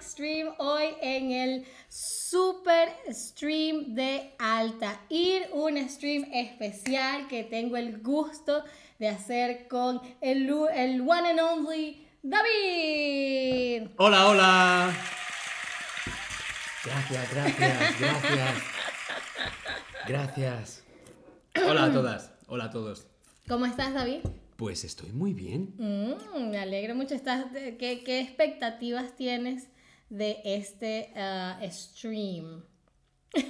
Stream hoy en el super stream de Altair, un stream especial que tengo el gusto de hacer con el, el one and only David. Hola, hola. Gracias, gracias, gracias. Gracias. Hola a todas, hola a todos. ¿Cómo estás, David? Pues estoy muy bien. Mm, me alegro mucho. Estás, ¿qué, ¿Qué expectativas tienes de este ah, stream?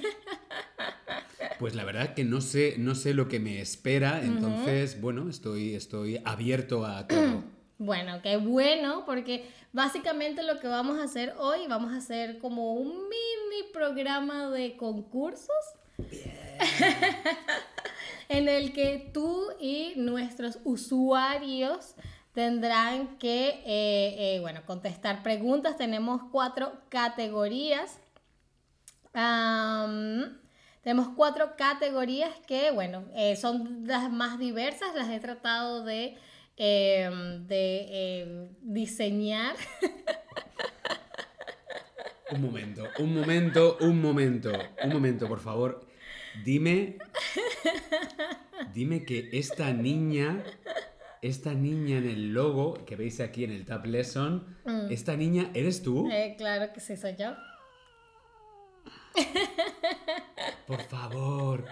Pues la verdad que no sé, no sé lo que me espera, entonces, bueno, estoy, estoy abierto a todo. Bueno, qué bueno, porque básicamente lo que vamos a hacer hoy, vamos a hacer como un mini programa de concursos. en el que tú y nuestros usuarios tendrán que, eh, eh, bueno, contestar preguntas. Tenemos cuatro categorías. tenemos cuatro categorías que, bueno, eh, son las más diversas. Las he tratado de, em, de em, diseñar. Un momento, un momento, un momento, un momento, por favor. Dime. Dime que esta niña. Esta niña en el logo que veis aquí en el Tab Lesson. Mm. ¿Esta niña eres tú? Eh, claro que sí, soy yo. Por favor.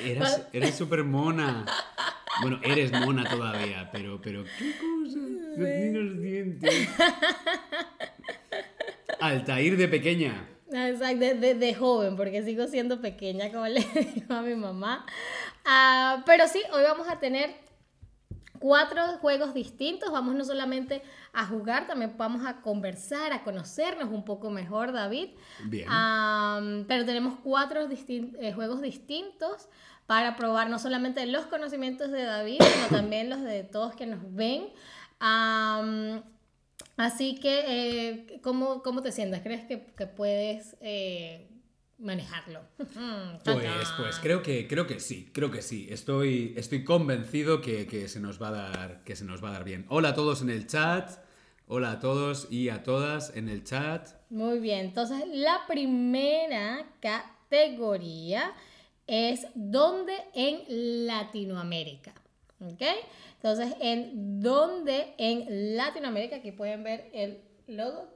Eres súper mona. Bueno, eres mona todavía, pero, pero ¿qué cosa? Los dientes. Altair de pequeña. Exacto, de, de, joven, porque sigo siendo pequeña, como le digo a mi mamá. Ah, pero sí, hoy vamos a tener cuatro juegos distintos. Vamos no solamente a jugar, también vamos a conversar, a conocernos un poco mejor, David. Bien. pero tenemos cuatro eh, juegos distintos para probar no solamente los conocimientos de David, sino también los de todos que nos ven. Así que, eh, ¿cómo, ¿cómo, te sientas? ¿Crees que, que puedes eh, manejarlo? pues, pues creo que, creo que sí, creo que sí. Estoy, estoy convencido que, que, se nos va a dar, que se nos va a dar bien. Hola a todos en el chat. Hola a todos y a todas en el chat. Muy bien, entonces la primera categoría es ¿dónde en Latinoamérica? ¿Ok? Entonces, ¿en dónde en Latinoamérica? Aquí pueden ver el logo.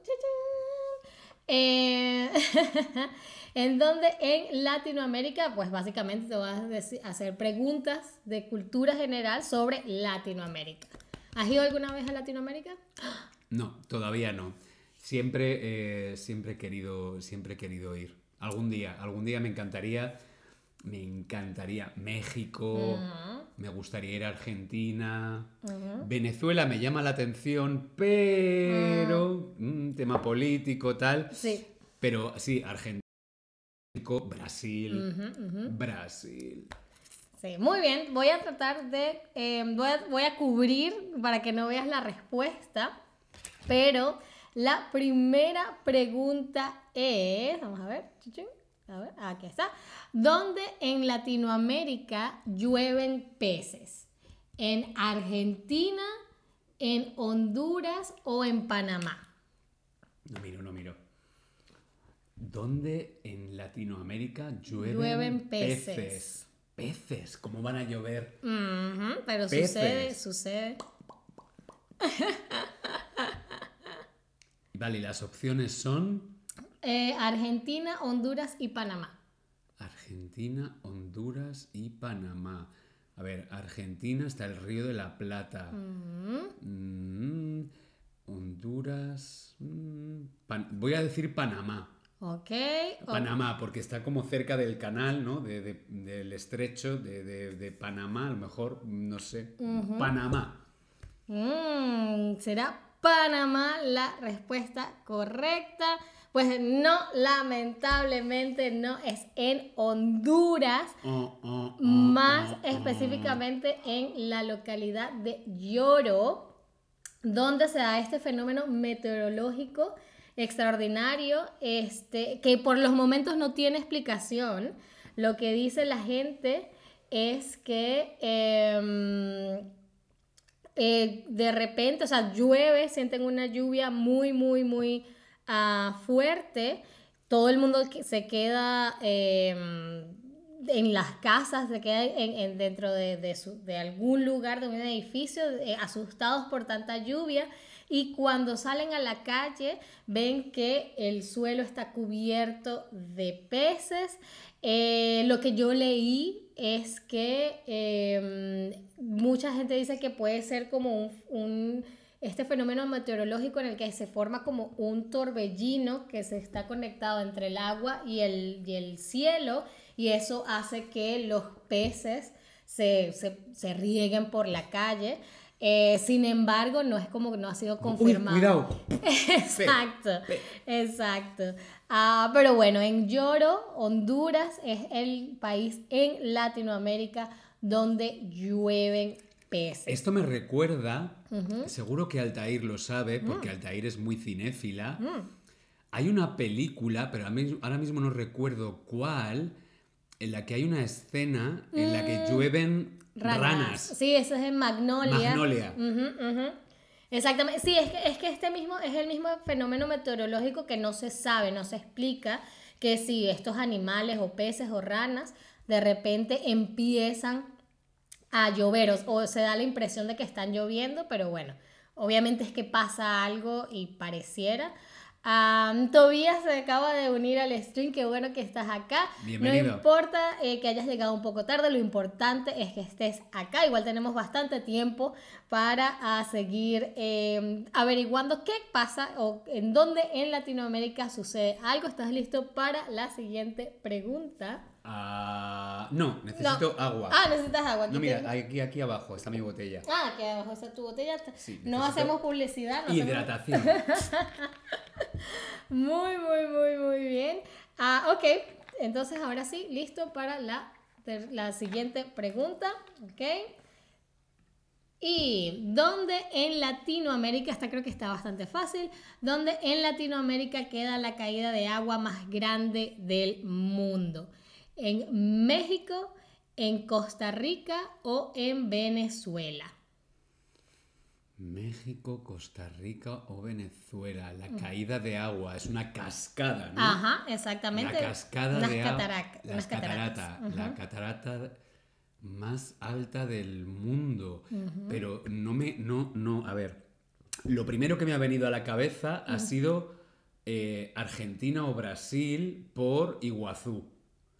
Eh, ¿En dónde en Latinoamérica? Pues básicamente te voy a hacer preguntas de cultura general sobre Latinoamérica. ¿Has ido alguna vez a Latinoamérica? No, todavía no. Siempre, eh, siempre, he querido, siempre he querido ir. Algún día, algún día me encantaría me encantaría México, me gustaría ir a Argentina, Venezuela me llama la atención, pero un tema político tal. Sí. Pero sí, Argentina, Brasil, Brasil. Sí, muy bien. Voy a tratar de, em, voy, a, voy, a, cubrir para que no veas la respuesta, pero la primera pregunta es, vamos a ver, a ver, aquí está. ¿Dónde en Latinoamérica llueven peces? ¿En Argentina, en Honduras o en Panamá? No miro, no miro. ¿Dónde en Latinoamérica llueven, peces? peces? ¿cómo van a llover? pero sucede, sucede. Vale, las opciones son... Eh, Argentina, Honduras y Panamá. Argentina, Honduras y Panamá. A ver, Argentina está el Río de la Plata. Mm, Honduras. Mm, voy a decir Panamá. Ok. Panamá, porque está como cerca del canal, ¿no? del estrecho de, Panamá, a lo mejor, no sé. Panamá. Mm, será Panamá la respuesta correcta. Pues no, lamentablemente no es en Honduras, oh, oh, oh, más específicamente en la localidad de Lloro, donde se da este fenómeno meteorológico extraordinario, este, que por los momentos no tiene explicación. Lo que dice la gente es que em, eh, de repente, o sea, llueve, sienten una lluvia muy, muy, muy ah, fuerte. Todo el mundo se queda em, en las casas, se queda en, dentro de, de, algún lugar, de un edificio, eh, asustados por tanta lluvia. Y cuando salen a la calle, ven que el suelo está cubierto de peces. Eh, lo que yo leí es que em, mucha gente dice que puede ser como un, este fenómeno meteorológico en el que se forma como un torbellino que se está conectado entre el agua y el, y el cielo y eso hace que los peces se, se rieguen por la calle. Eh, sin embargo, no es como que no ha sido confirmado. cuidado. exacto, exacto. Ah, pero bueno, en Lloro, Honduras es el país en Latinoamérica donde llueven peces. Esto me recuerda, seguro que Altair lo sabe, porque mm. Altair es muy cinéfila. Mm. Hay una película, pero ahora mismo no recuerdo cuál, en la que hay una escena en la que mm. llueven ranas. Sí, eso es en Magnolia. Magnolia. Exactamente. Sí, es que, es que este mismo es el mismo fenómeno meteorológico que no se sabe, no se explica que si estos animales o peces o ranas de repente empiezan a llover o se da la impresión de que están lloviendo, pero bueno, obviamente es que pasa algo y pareciera. Tobías se acaba de unir al stream, qué bueno que estás acá. Bienvenido. No importa eh, que hayas llegado un poco tarde, lo importante es que estés acá. Igual tenemos bastante tiempo para ah, seguir em, averiguando qué pasa o en dónde en Latinoamérica sucede algo. ¿Estás listo para la siguiente pregunta? Ah, no, necesito agua. Ah, necesitas agua. no, mira, aquí, aquí abajo está mi botella. Ah, aquí abajo está tu botella. no hacemos publicidad. hidratación. muy, muy, muy, muy bien. Ah, ok, entonces ahora sí, listo para la, la siguiente pregunta. Ok. ¿Y dónde en Latinoamérica, esta creo que está bastante fácil, dónde en Latinoamérica queda la caída de agua más grande del mundo? En México, en Costa Rica o en Venezuela. México, Costa Rica o Venezuela. La mm. caída de agua es una cascada, ¿no? Ajá, exactamente. La cascada de agua. Las cataratas. La catarata más alta del mundo. Pero no me. No, no. A ver. Lo primero que me ha venido a la cabeza ha sido eh, Argentina o Brasil por Iguazú.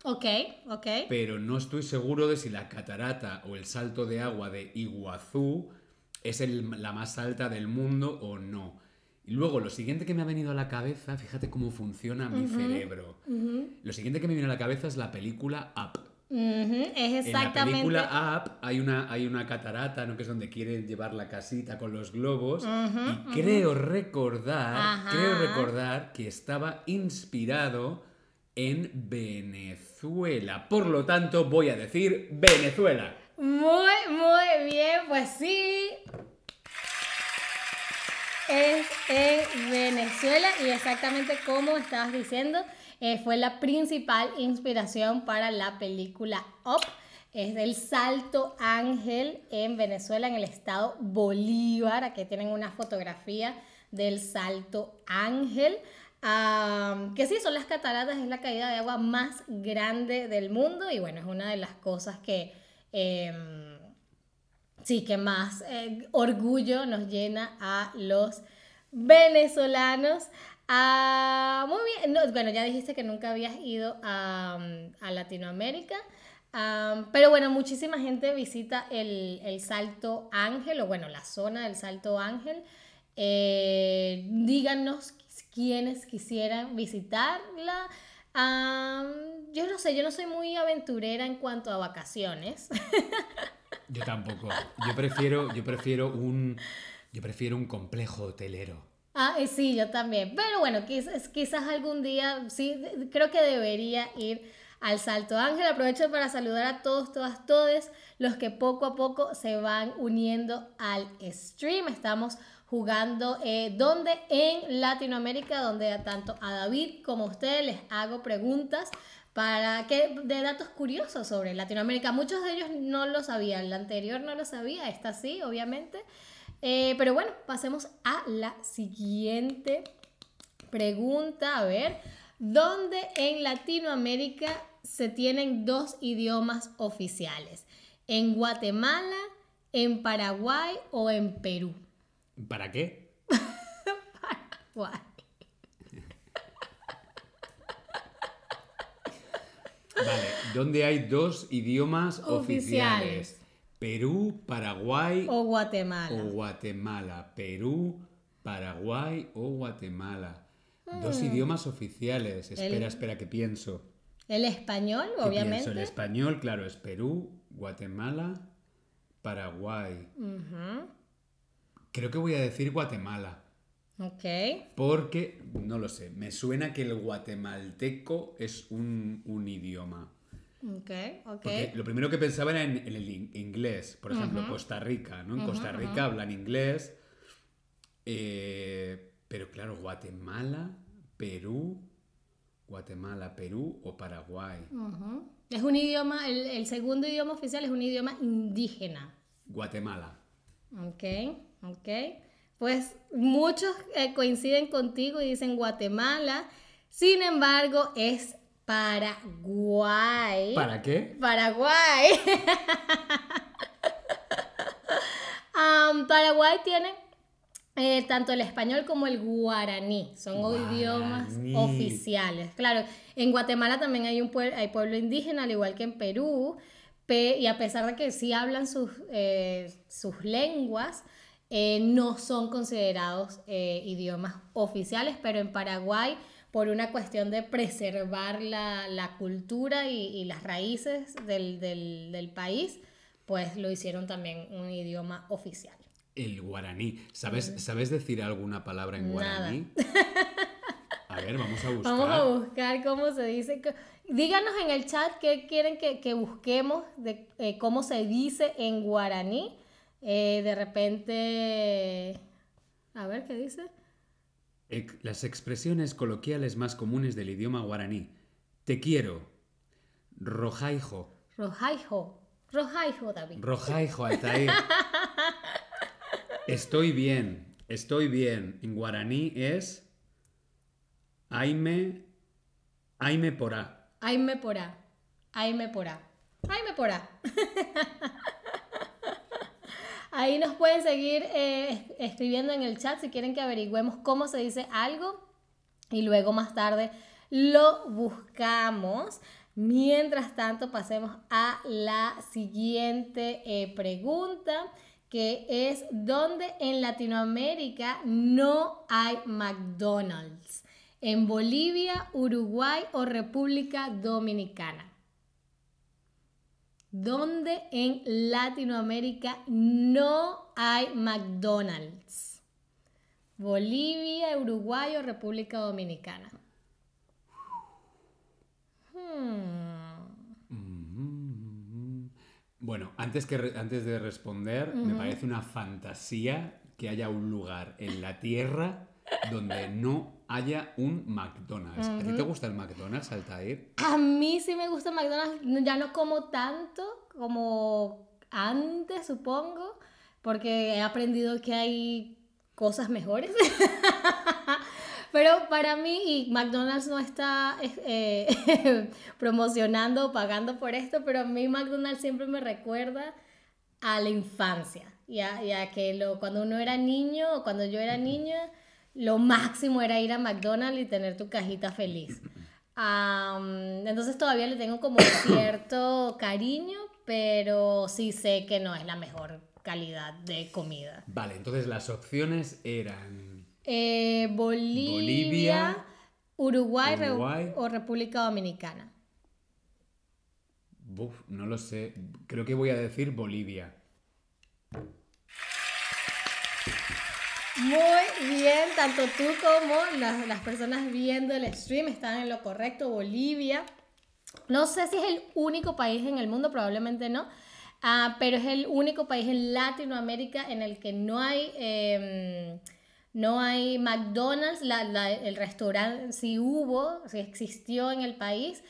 Ok, ok. Pero no estoy seguro de si la catarata o el salto de agua de Iguazú es la más alta del mundo o no. Y luego, lo siguiente que me ha venido a la cabeza, fíjate cómo funciona mi cerebro. Lo siguiente que me viene a la cabeza es la película Up. Es exactamente. En la película Up hay una, hay una catarata, ¿no? Que es donde quieren llevar la casita con los globos. y creo recordar, creo recordar que estaba inspirado en Venezuela. Por lo tanto, voy a decir Venezuela. Muy, muy bien, pues sí. Es en Venezuela y exactamente como estabas diciendo, eh, fue la principal inspiración para la película Up. Es del Salto Ángel en Venezuela, en el estado Bolívar. Aquí tienen una fotografía del Salto Ángel que sí, son las cataratas, es la caída de agua más grande del mundo y bueno, es una de las cosas que em, sí, que más eh, orgullo nos llena a los venezolanos. Ah, muy bien, bueno, ya dijiste que nunca habías ido a, Latinoamérica. pero bueno, muchísima gente visita el, Salto Ángel, o bueno, la zona del Salto Ángel. Eh, díganos quienes quisieran visitarla. yo no sé, yo no soy muy aventurera en cuanto a vacaciones. Yo tampoco. Yo prefiero, yo prefiero un, yo prefiero un complejo hotelero. Ah, sí, yo también. Pero bueno, quizás, quizás algún día, sí, creo que debería ir al Salto Ángel. Aprovecho para saludar a todos, todas, todos los que poco a poco se van uniendo al stream. Estamos jugando eh, donde en Latinoamérica, donde tanto a David como a ustedes les hago preguntas para que de datos curiosos sobre Latinoamérica. Muchos de ellos no lo sabían, el anterior no lo sabía, esta sí, obviamente. Eh, pero bueno, pasemos a la siguiente pregunta. A ver, ¿dónde en Latinoamérica se tienen dos idiomas oficiales? ¿En Guatemala, en Paraguay o en Perú? ¿Para qué? Paraguay. Vale, ¿dónde hay dos idiomas oficiales? Oficiales. Perú, Paraguay O Guatemala. o Guatemala. Perú, Paraguay o Guatemala. Dos Mm. idiomas oficiales. Espera, espera, que pienso. El español, ¿Qué obviamente. pienso? El español, claro, es Perú, Guatemala, Paraguay. Ujú, Creo que voy a decir Guatemala. Ok. Porque, no lo sé, me suena que el guatemalteco es un, un idioma. Ok, ok. Porque lo primero que pensaba era en, en el in- inglés. Por ejemplo, Costa Rica, ¿no? En Costa Rica hablan inglés. eh, pero claro, Guatemala, Perú, Guatemala, Perú o Paraguay. Es un idioma, el, el segundo idioma oficial es un idioma indígena. Guatemala. Ok, ok. Pues muchos eh, coinciden contigo y dicen Guatemala. Sin embargo, es Paraguay. ¿Para qué? Paraguay. Paraguay tiene eh, tanto el español como el guaraní. Son idiomas Guaraní. oficiales. Claro, en Guatemala también hay un pueblo, hay pueblo indígena, al igual que en Perú. pe- y a pesar de que sí hablan sus, eh, sus lenguas, eh, no son considerados eh, idiomas oficiales, pero en Paraguay, por una cuestión de preservar la, la cultura y, y las raíces del, del- del país, pues lo hicieron también un idioma oficial. El guaraní. ¿Sabes, ¿Sabes decir alguna palabra en Nada. guaraní? A ver, vamos a buscar. Vamos a buscar cómo se dice. Díganos en el chat qué quieren que, que busquemos de eh, cómo se dice en guaraní. Eh, de repente, a ver qué dice. Las expresiones coloquiales más comunes del idioma guaraní. Te quiero. Rojaijo. Rojaijo. Rojaijo, David. Rojaijo, Altair. Estoy bien. Estoy bien. En guaraní es. Aime. Aime porá. Aime porá. Aime porá. Aime porá. Ahí nos pueden seguir eh, es- escribiendo en el chat si quieren que averigüemos cómo se dice algo y luego más tarde lo buscamos. Mientras tanto, pasemos a la siguiente eh, pregunta, que es, ¿dónde en Latinoamérica no hay McDonald's? ¿En Bolivia, Uruguay o República Dominicana? ¿Dónde en Latinoamérica no hay McDonald's? Bolivia, Uruguay o República Dominicana. Hmm. Bueno, antes, que antes de responder, me parece una fantasía que haya un lugar en la Tierra donde no haya un McDonald's. ¿A ti te gusta el McDonald's, Altair? A mí sí me gusta McDonald's, ya no como tanto como antes, supongo, porque he aprendido que hay cosas mejores. Pero para mí, y McDonald's no está eh, promocionando o pagando por esto, pero a mí McDonald's siempre me recuerda a la infancia. Ya, ya que lo, cuando uno era niño o cuando yo era niña, lo máximo era ir a McDonald's y tener tu cajita feliz. Entonces todavía le tengo como cierto cariño, pero sí sé que no es la mejor calidad de comida. Vale, entonces las opciones eran Eh, Bolivia, Bolivia, Uruguay, Re- Uruguay. o República Dominicana. Buf, no lo sé. Creo que voy a decir Bolivia. Muy bien, tanto tú como las, las personas viendo el stream están en lo correcto. Bolivia. No sé si es el único país en el mundo, probablemente no. Ah, pero es el único país en Latinoamérica en el que no hay, em, no hay McDonald's. el restaurante sí hubo, sí existió en el país,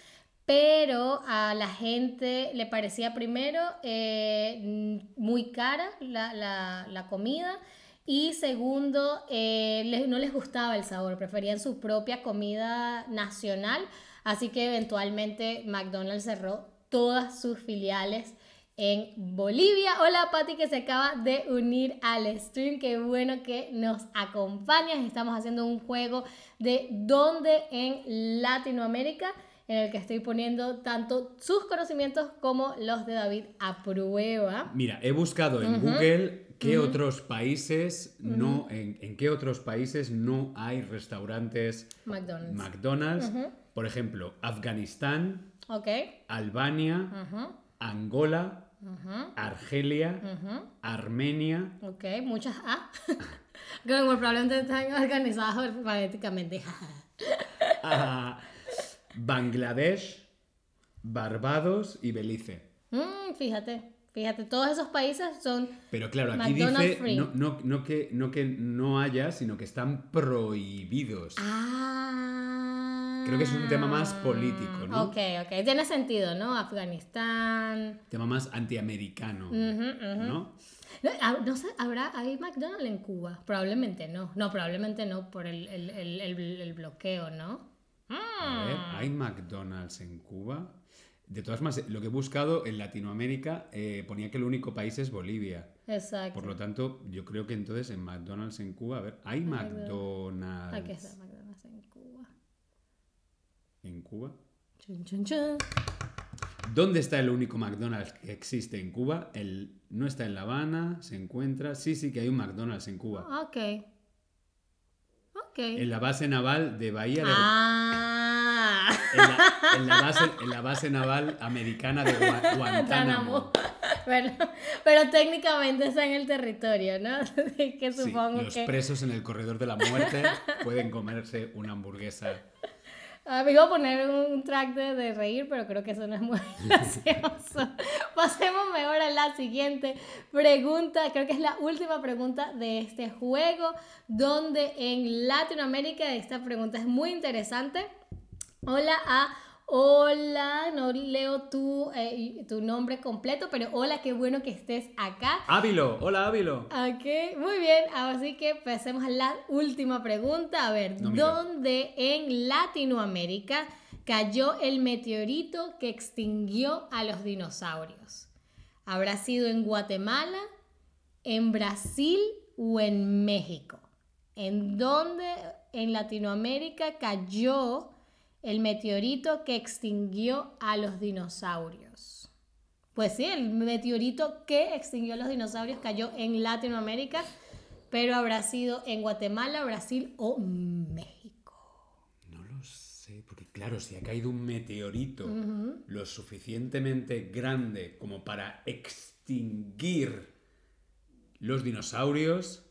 pero a la gente le parecía primero eh, muy cara la, comida y segundo, eh, no les gustaba el sabor, preferían su propia comida nacional, así que eventualmente McDonald's cerró todas sus filiales en Bolivia. Hola Patti que se acaba de unir al stream, qué bueno que nos acompañas. Estamos haciendo un juego de dónde en Latinoamérica en el que estoy poniendo tanto sus conocimientos como los de David a prueba. Mira, he buscado en Google qué otros países no, en, qué otros países no hay restaurantes McDonald's. McDonald's. Por ejemplo, Afganistán, okay. Albania, Angola, Argelia, Armenia. Ok, muchas A. que probablemente están organizadas alfabéticamente. Ah, Bangladesh, Barbados y Belice. Mm, fíjate, fíjate, todos esos países son. Pero claro, aquí dice no, no, que, no que no haya, sino que están prohibidos. Ah. Creo que es un tema más político, ¿no? Ok, ok, tiene sentido, ¿no? Afganistán. Tema más antiamericano, ¿no? Ah, no sé, ¿habrá, ¿hay McDonald's en Cuba? Probablemente no. No, probablemente no por el, el, el, el bloqueo, ¿no? A ver, mm. ¿hay McDonald's en Cuba? De todas maneras, lo que he buscado en Latinoamérica eh, ponía que el único país es Bolivia. Exacto. Por lo tanto, yo creo que entonces en McDonald's en Cuba, a ver, ¿hay McDonald's? Estar McDonald's en Cuba. ¿En Cuba? Chun, chun, chun. ¿Dónde está el único McDonald's que existe en Cuba? El, no está en La Habana, se encuentra. Sí, sí que hay un McDonald's en Cuba. Ok. En la base naval de Bahía de... Ah. En la, base, en la base naval americana de Guantánamo. Bueno, pero técnicamente está en el territorio, ¿no? que supongo los presos en el corredor de la muerte pueden comerse una hamburguesa Ah, me iba a poner un track de, reír, pero creo que eso no es muy gracioso. Pasemos mejor a la siguiente pregunta. Creo que es la última pregunta de este juego, donde en Latinoamérica esta pregunta es muy interesante. Hola a Hola, no leo tu, eh, tu nombre completo, pero hola, qué bueno que estés acá. Ávilo, hola Ávilo. Ok, muy bien, así que pasemos a la última pregunta. A ver, ¿dónde en Latinoamérica cayó el meteorito que extinguió a los dinosaurios? ¿Habrá sido en Guatemala, en Brasil o en México? ¿En dónde en Latinoamérica cayó el meteorito que extinguió a los dinosaurios. Pues sí, el meteorito que extinguió a los dinosaurios cayó en Latinoamérica, pero habrá sido en Guatemala, Brasil o México. No lo sé, porque claro, si ha caído un meteorito lo suficientemente grande como para extinguir los dinosaurios,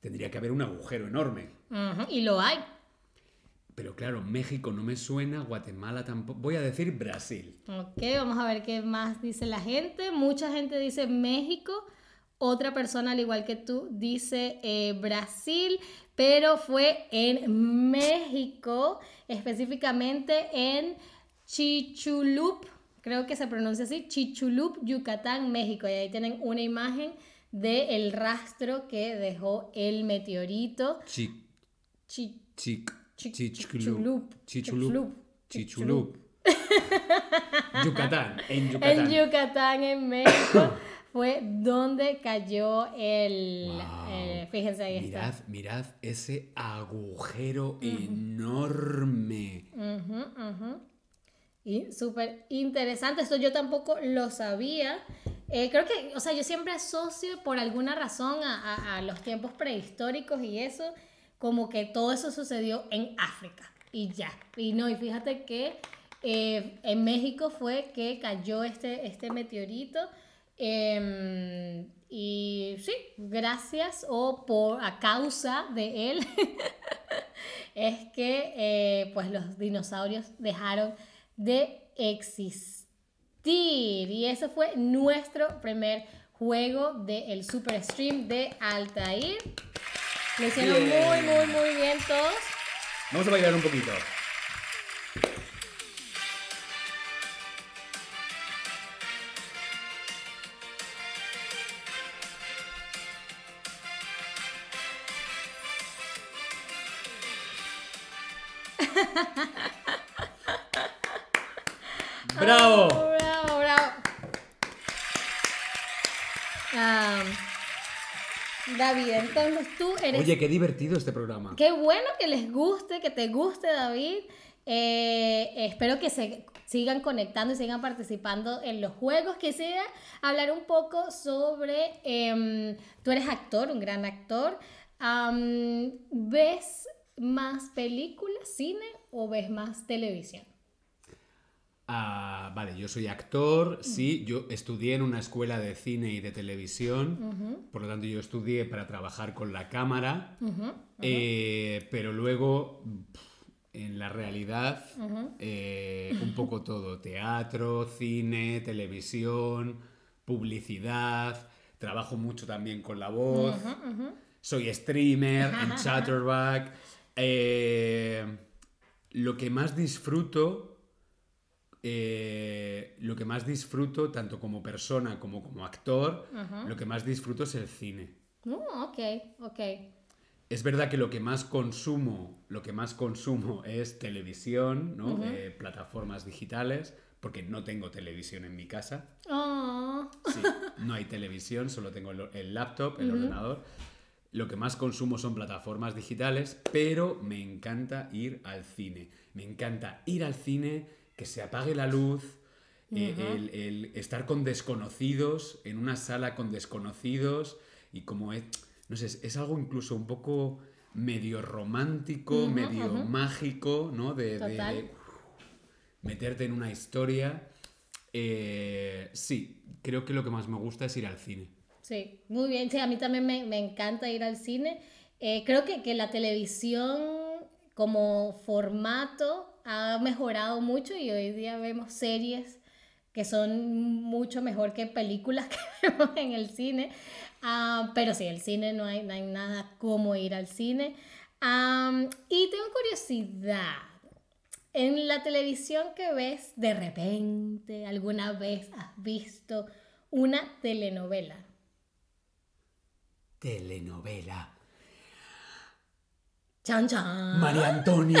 tendría que haber un agujero enorme. Y lo hay. Pero claro, México no me suena, Guatemala tampoco. Voy a decir Brasil. Ok, vamos a ver qué más dice la gente. Mucha gente dice México. Otra persona, al igual que tú, dice eh, Brasil, pero fue en México, específicamente en Chichulup, creo que se pronuncia así, Chichulup, Yucatán, México. Y ahí tienen una imagen del rastro que dejó el meteorito. Chic. Chic. Chichulup. Chichulup. Chichulup. Yucatán, en Yucatán. En Yucatán, en México, fue donde cayó el... Eh, fíjense ahí mirad, está. Mirad ese agujero enorme. Y súper interesante. Esto yo tampoco lo sabía. Eh, creo que, o sea, yo siempre asocio por alguna razón a, a los tiempos prehistóricos y eso como que todo eso sucedió en África y ya. Y no, y fíjate que eh, en México fue que cayó este, este meteorito. Em, y sí, gracias o por a causa de él es que eh, pues los dinosaurios dejaron de existir. Y ese fue nuestro primer juego del Super Stream de Altair. Lo hicieron Bien. muy, muy, muy bien todos. Vamos a bailar un poquito. David, entonces tú eres Oye, qué divertido este programa. Qué bueno que les guste, que te guste, David. Eh, espero que se sigan conectando y sigan participando en los juegos. Quisiera hablar un poco sobre, em, tú eres actor, un gran actor. ¿Ves más películas, cine o ves más televisión? Ah, vale, yo soy actor, sí, yo estudié en una escuela de cine y de televisión, por lo tanto yo estudié para trabajar con la cámara, eh, pero luego en la realidad eh, un poco todo, teatro, cine, televisión, publicidad, trabajo mucho también con la voz, soy streamer en Chatterback, eh, lo que más disfruto eh, lo que más disfruto, tanto como persona como como actor, lo que más disfruto es el cine. Oh, ok, ok. Es verdad que lo que más consumo, lo que más consumo es televisión, ¿no? Eh, plataformas digitales, porque no tengo televisión en mi casa. Oh, Sí, no hay televisión, solo tengo el, el laptop, el ordenador. Lo que más consumo son plataformas digitales, pero me encanta ir al cine. Me encanta ir al cine, que se apague la luz, eh, el, el estar con desconocidos, en una sala con desconocidos, y como es, no sé, es, algo incluso un poco medio romántico, medio mágico, ¿no? De, de, meterte en una historia. Eh, sí, creo que lo que más me gusta es ir al cine. Sí, muy bien. Sí, a mí también me, me encanta ir al cine. Eh, creo que, que la televisión como formato ha mejorado mucho y hoy día vemos series que son mucho mejor que películas que vemos en el cine. Ah, pero sí, el cine no hay, no hay nada como ir al cine. Am, y tengo curiosidad. En la televisión que ves, de repente, alguna vez has visto una telenovela. Telenovela. Chan, chan. María Antonia.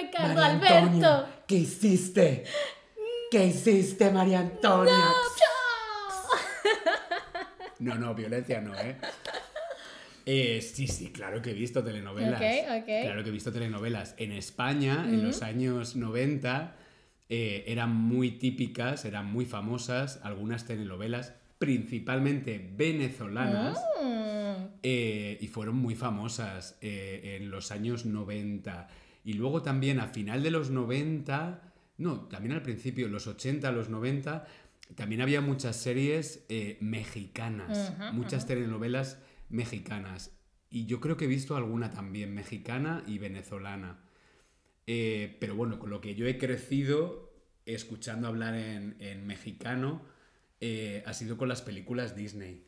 Ricardo María Alberto. Antonia, ¿Qué hiciste? ¿Qué hiciste, María Antonia? No, no, violencia no, ¿eh? Eh, sí, sí, claro que he visto telenovelas. Ok, ok. Claro que he visto telenovelas. En España, en los años 90, eh, eran muy típicas, eran muy famosas algunas telenovelas, principalmente venezolanas, Mm, eh, y fueron muy famosas eh, en los años 90. Y luego también a final de los 90, no, también al principio, los 80, los 90, también había muchas series eh, mexicanas, muchas telenovelas mexicanas. Y yo creo que he visto alguna también, mexicana y venezolana. Eh, pero bueno, con lo que yo he crecido escuchando hablar en, en mexicano eh, ha sido con las películas Disney.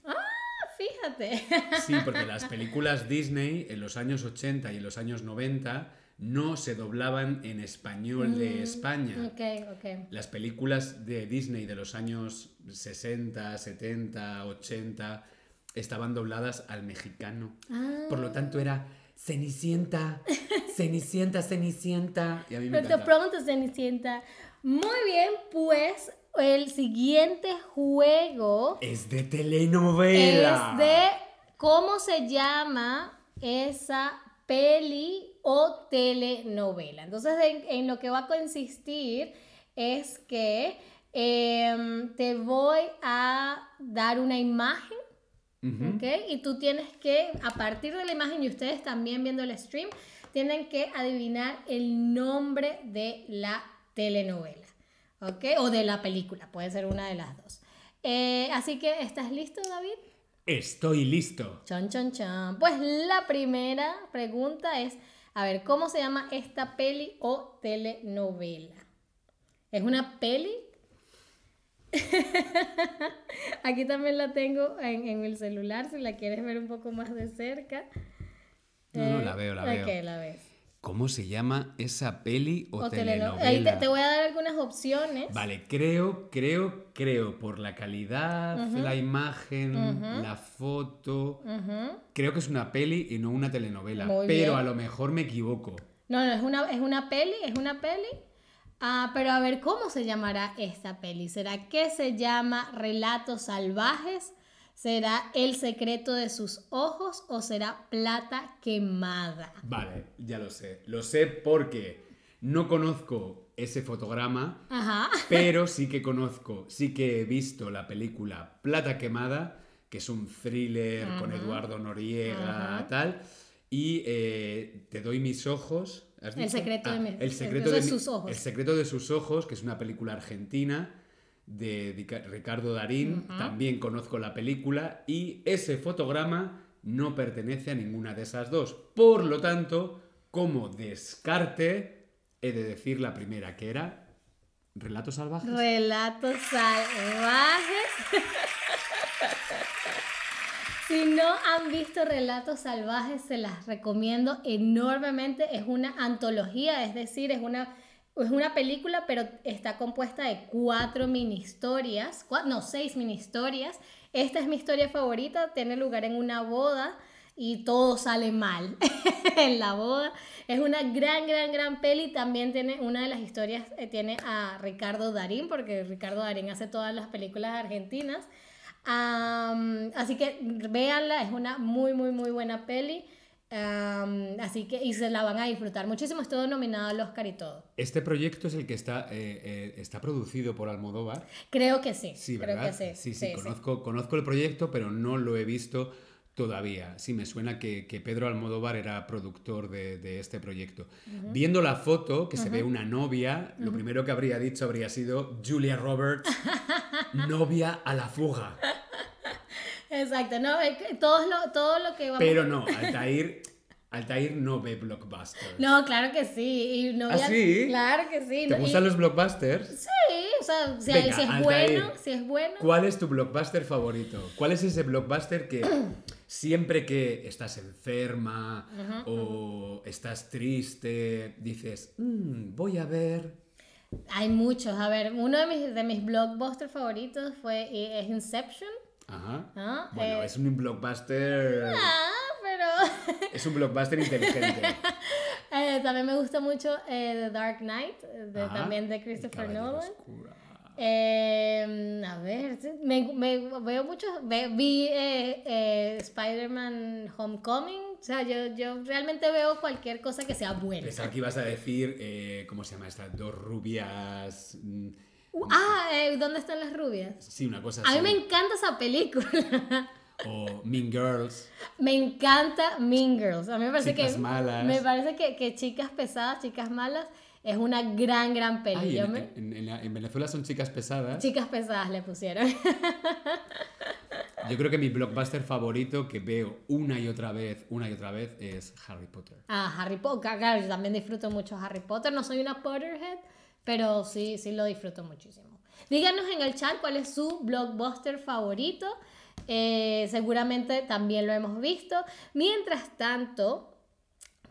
fíjate. Sí, porque las películas Disney en los años 80 y en los años 90 no se doblaban en español de España. ok, ok. Las películas de Disney de los años 60, 70, 80 estaban dobladas al mexicano. Ah. Por lo tanto era Cenicienta, Cenicienta, Cenicienta. Y a mí me Pero te pregunto, Cenicienta. Muy bien, pues el siguiente juego Es de telenovela. es de cómo se llama esa peli o telenovela. Entonces, en, en lo que va a consistir es que em, te voy a dar una imagen, Ujú. ¿ok? Y tú tienes que, a partir de la imagen, y ustedes también viendo el stream, tienen que adivinar el nombre de la telenovela, ¿ok? O de la película, puede ser una de las dos. Eh, así que, ¿estás listo, David? Estoy listo. Chan, chan, chan. Pues la primera pregunta es, a ver, ¿cómo se llama esta peli o telenovela? ¿Es una peli Aquí también la tengo en, en el celular, si la quieres ver un poco más de cerca. No, no, la veo, la veo. Ok, la ves. ¿Cómo se llama esa peli o, O teleno- telenovela? Ahí te, te voy a dar algunas opciones. Vale, creo, creo, creo, por la calidad, la imagen, la foto, creo que es una peli y no una telenovela, Muy pero bien. a lo mejor me equivoco. No, no, es una, es una peli, es una peli. Ah, pero a ver, ¿cómo se llamará esta peli? ¿Será que se llama Relatos Salvajes? ¿Será El secreto de sus ojos o será Plata quemada? Vale, ya lo sé. Lo sé porque no conozco ese fotograma, Ajá. pero sí que conozco, sí que he visto la película Plata Quemada, que es un thriller con Eduardo Noriega, Ajá. tal. Y eh, Te doy mis ojos. ¿has El dicho? secreto de mi- el el secreto secreto de sus ojos. El secreto de sus ojos, que es una película argentina de Ricardo Darín. También conozco la película y ese fotograma no pertenece a ninguna de esas dos. Por lo tanto, como descarte, he de decir la primera, que era Relatos Salvajes. Relatos salvajes. Si no han visto Relatos Salvajes, se las recomiendo enormemente. Es una antología, es decir, es una, es una película, pero está compuesta de cuatro mini historias, cua- no, seis mini historias. Esta es mi historia favorita, tiene lugar en una boda y todo sale mal en la boda. Es una gran, gran, gran peli. También tiene una de las historias, eh, tiene a Ricardo Darín, porque Ricardo Darín hace todas las películas argentinas. Así que véanla, es una muy, muy, muy buena peli. Am, así que, y se la van a disfrutar muchísimo. Es todo nominado al Oscar y todo. Este proyecto es el que está, eh, eh, está producido por Almodóvar. Creo que sí. Sí, creo ¿verdad? que sí. sí, sí, conozco, conozco el proyecto, pero no lo he visto todavía. Sí, me suena que, que Pedro Almodóvar era productor de, de este proyecto. Viendo la foto, que se ve una novia, lo primero que habría dicho habría sido Julia Roberts, novia a la fuga. Exacto, no, es que todo lo, todo lo que vamos Pero no, Altair, Altair no ve blockbusters. No, claro que sí. Y no ¿Ah, sí? Claro que sí. ¿Te no, gustan y- los blockbusters? Sí, o sea, si, Venga, si es Altair. bueno, si es bueno. ¿Cuál es tu blockbuster favorito? ¿Cuál es ese blockbuster que siempre que estás enferma o estás triste, dices, "Mm, voy a ver... Hay muchos. A ver, uno de mis, de mis blockbusters favoritos fue eh, es Inception. Ajá. Ah, Bueno, eh. es un blockbuster... Ah, pero Es un blockbuster inteligente. eh, también me gusta mucho eh, The Dark Knight, de- también de Christopher Nolan. Eh, a ver, me, me- veo muchos. vi Spider-Man Homecoming. O sea, yo, yo realmente veo cualquier cosa que sea buena. Pensaba que ibas a decir, ¿cómo se llama estas dos rubias? mm, ah, eh, ¿dónde están las rubias? Sí, una cosa A así. mí me encanta esa película. O Mean Girls. me encanta Mean Girls. A mí me parece Chicas que malas. me parece que, que chicas pesadas, chicas malas es una gran gran peli. Ay, en, me- en- en la- en Venezuela son chicas pesadas. Chicas pesadas le pusieron. Yo creo que mi blockbuster favorito que veo una y otra vez, una y otra vez, es Harry Potter. Ah, Harry Potter. Claro, yo también disfruto mucho Harry Potter. No soy una Potterhead, pero sí, sí lo disfruto muchísimo. Díganos en el chat cuál es su blockbuster favorito. Eh, seguramente también lo hemos visto. Mientras tanto,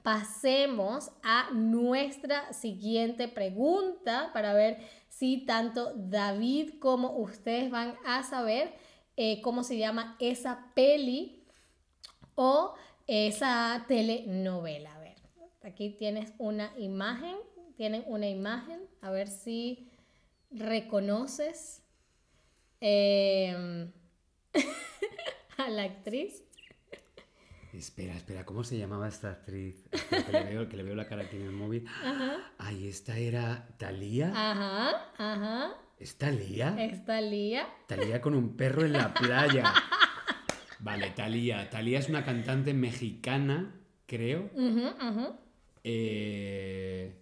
pasemos a nuestra siguiente pregunta para ver si tanto David como ustedes van a saber eh, cómo se llama esa peli o esa telenovela. A ver, aquí tienes una imagen, tienen una imagen, a ver si reconoces eh, a la actriz. Espera, espera, ¿cómo se llamaba esta actriz? Que, le veo, que le veo la cara aquí en el móvil. Ay, esta era Talía. Ajá, ajá, ¿Es Talía? está Lía. Talía con un perro en la playa. Vale, Talía. Talía es una cantante mexicana, creo. Ujú, ujú. Eh,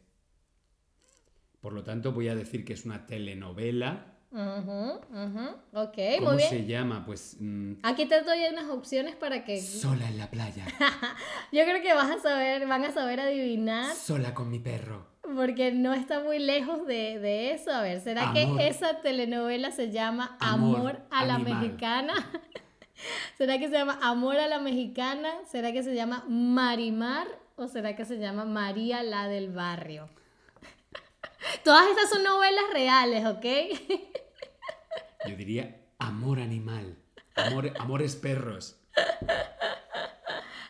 Por lo tanto, voy a decir que es una telenovela. Ok, ¿Cómo muy bien. se llama? Pues mm, Aquí te doy unas opciones para que Sola en la playa. yo creo que vas a saber, van a saber adivinar. Sola con mi perro. porque no está muy lejos de, de eso. A ver, ¿será Amor. que esa telenovela se llama Amor, Amor a la animal. Mexicana? ¿Será que se llama Amor a la Mexicana? ¿Será que se llama Marimar? ¿O será que se llama María la del Barrio? Todas estas son novelas reales, ¿ok? Yo diría amor animal. Amor, amores perros.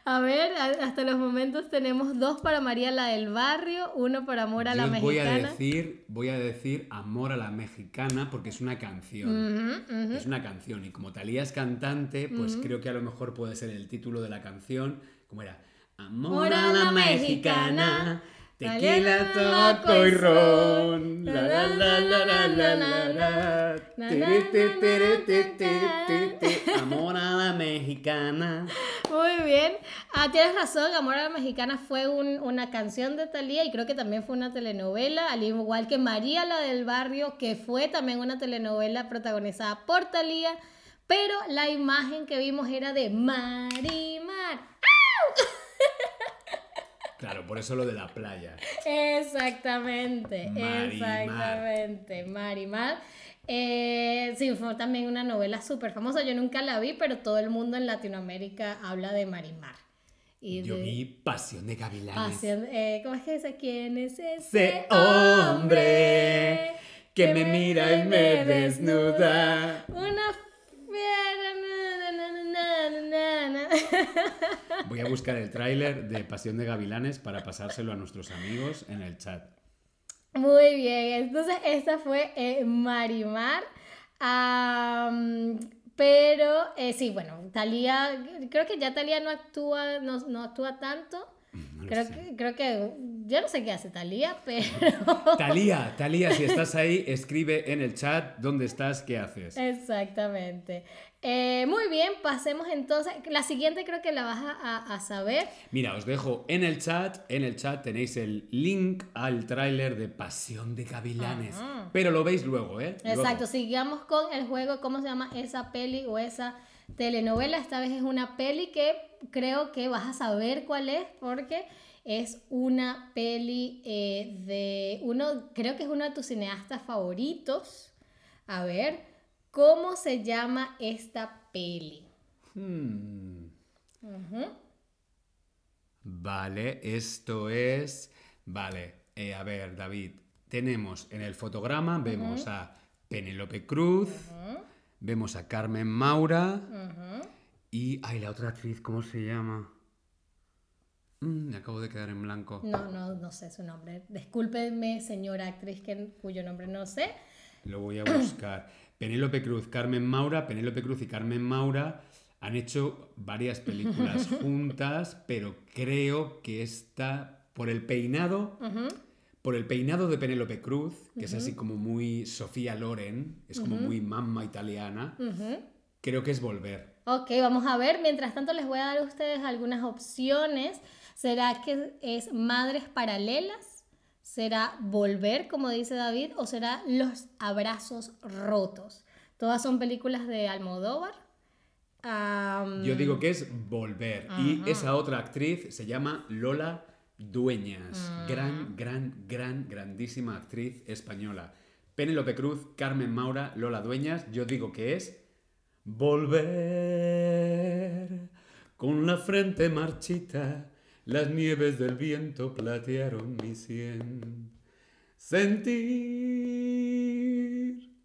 A ver, hasta los momentos tenemos dos para María la del Barrio, uno para Amor a la Yo voy a Mexicana. decir, voy a decir amor a la mexicana porque es una canción. Ujú, ujú. Es una canción y como Talía es cantante, pues creo que a lo mejor puede ser el título de la canción, como era Amor a la mexicana, tequila, tabaco y ron. La la la la la la la la. Amor a la mexicana. Muy bien. Ah, tienes razón, Amor a la Mexicana fue un- una canción de Thalía y creo que también fue una telenovela, al igual que María la del Barrio, que fue también una telenovela protagonizada por Thalía, pero la imagen que vimos era de Marimar. Claro, por eso lo de la playa. Exactamente, Marimar. exactamente, Marimar. Eh, sí, fue también una novela súper famosa. Yo nunca la vi, pero todo el mundo en Latinoamérica habla de Marimar. Y Yo de- vi Pasión de Gavilanes. Pasión- eh, ¿Cómo es que dice? ¿Quién es ese Ese hombre que me mira y me desnuda. Una Voy a buscar el tráiler de Pasión de Gavilanes para pasárselo a nuestros amigos en el chat. Muy bien, entonces esta fue eh, Marimar. Am, pero eh, sí, bueno, Talía, creo que ya Talía no actúa, no, no actúa tanto. No Creo que, creo que, yo no sé qué hace Talía, pero Talía, Talía, si estás ahí, escribe en el chat dónde estás, qué haces. exactamente. Eh, muy bien, pasemos entonces. La siguiente creo que la vas a, a- saber. Mira, os dejo en el chat, en el chat tenéis el link al tráiler de Pasión de Gavilanes. Pero lo veis luego, ¿eh? Luego. Exacto, sigamos con el juego, ¿cómo se llama esa peli o esa telenovela? Esta vez es una peli que creo que vas a saber cuál es porque es una peli eh, de uno, creo que es uno de tus cineastas favoritos. A ver, ¿cómo se llama esta peli? Hmm. Vale, esto es. Vale, eh, a ver, David. Tenemos en el fotograma, vemos a Penélope Cruz, vemos a Carmen Maura y. Ay, la otra actriz, ¿cómo se llama? Mm, me acabo de quedar en blanco. No, no, no sé su nombre. Discúlpeme, señora actriz, que, cuyo nombre no sé. Lo voy a buscar. Penélope Cruz, Carmen Maura. Penélope Cruz y Carmen Maura han hecho varias películas juntas, pero creo que esta, por el peinado, por el peinado de Penélope Cruz, que es así como muy Sofía Loren, es como muy mamma italiana, creo que es volver. Ok, vamos a ver. Mientras tanto, les voy a dar a ustedes algunas opciones. ¿Será que es Madres Paralelas? ¿Será Volver, como dice David? ¿O será Los Abrazos Rotos? Todas son películas de Almodóvar. Yo digo que es volver. Y esa otra actriz se llama Lola Dueñas. Gran, gran, gran, grandísima actriz española. Penélope Cruz, Carmen Maura, Lola Dueñas. Yo digo que es volver. Con la frente marchita, las nieves del viento platearon mi sien. Sentir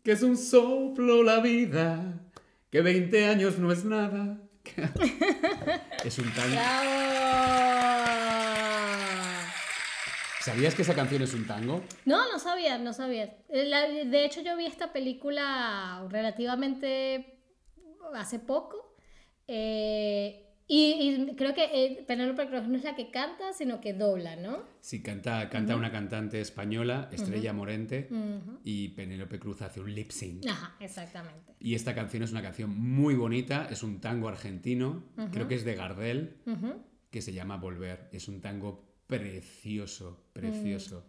que es un soplo la vida, que 20 años no es nada. es un tango. ¡Bravo! ¿Sabías que esa canción es un tango? No, no sabía, no sabía. Eh, la- de hecho, yo vi esta película relativamente hace poco. eh, y, y creo que eh, Penélope Cruz no es la que canta, sino que dobla, ¿no? Sí, canta, canta una cantante española, Estrella Morente, y Penélope Cruz hace un lip sync. Ajá, exactamente. Y esta canción es una canción muy bonita, es un tango argentino, creo que es de Gardel, que se llama Volver. Es un tango precioso, precioso.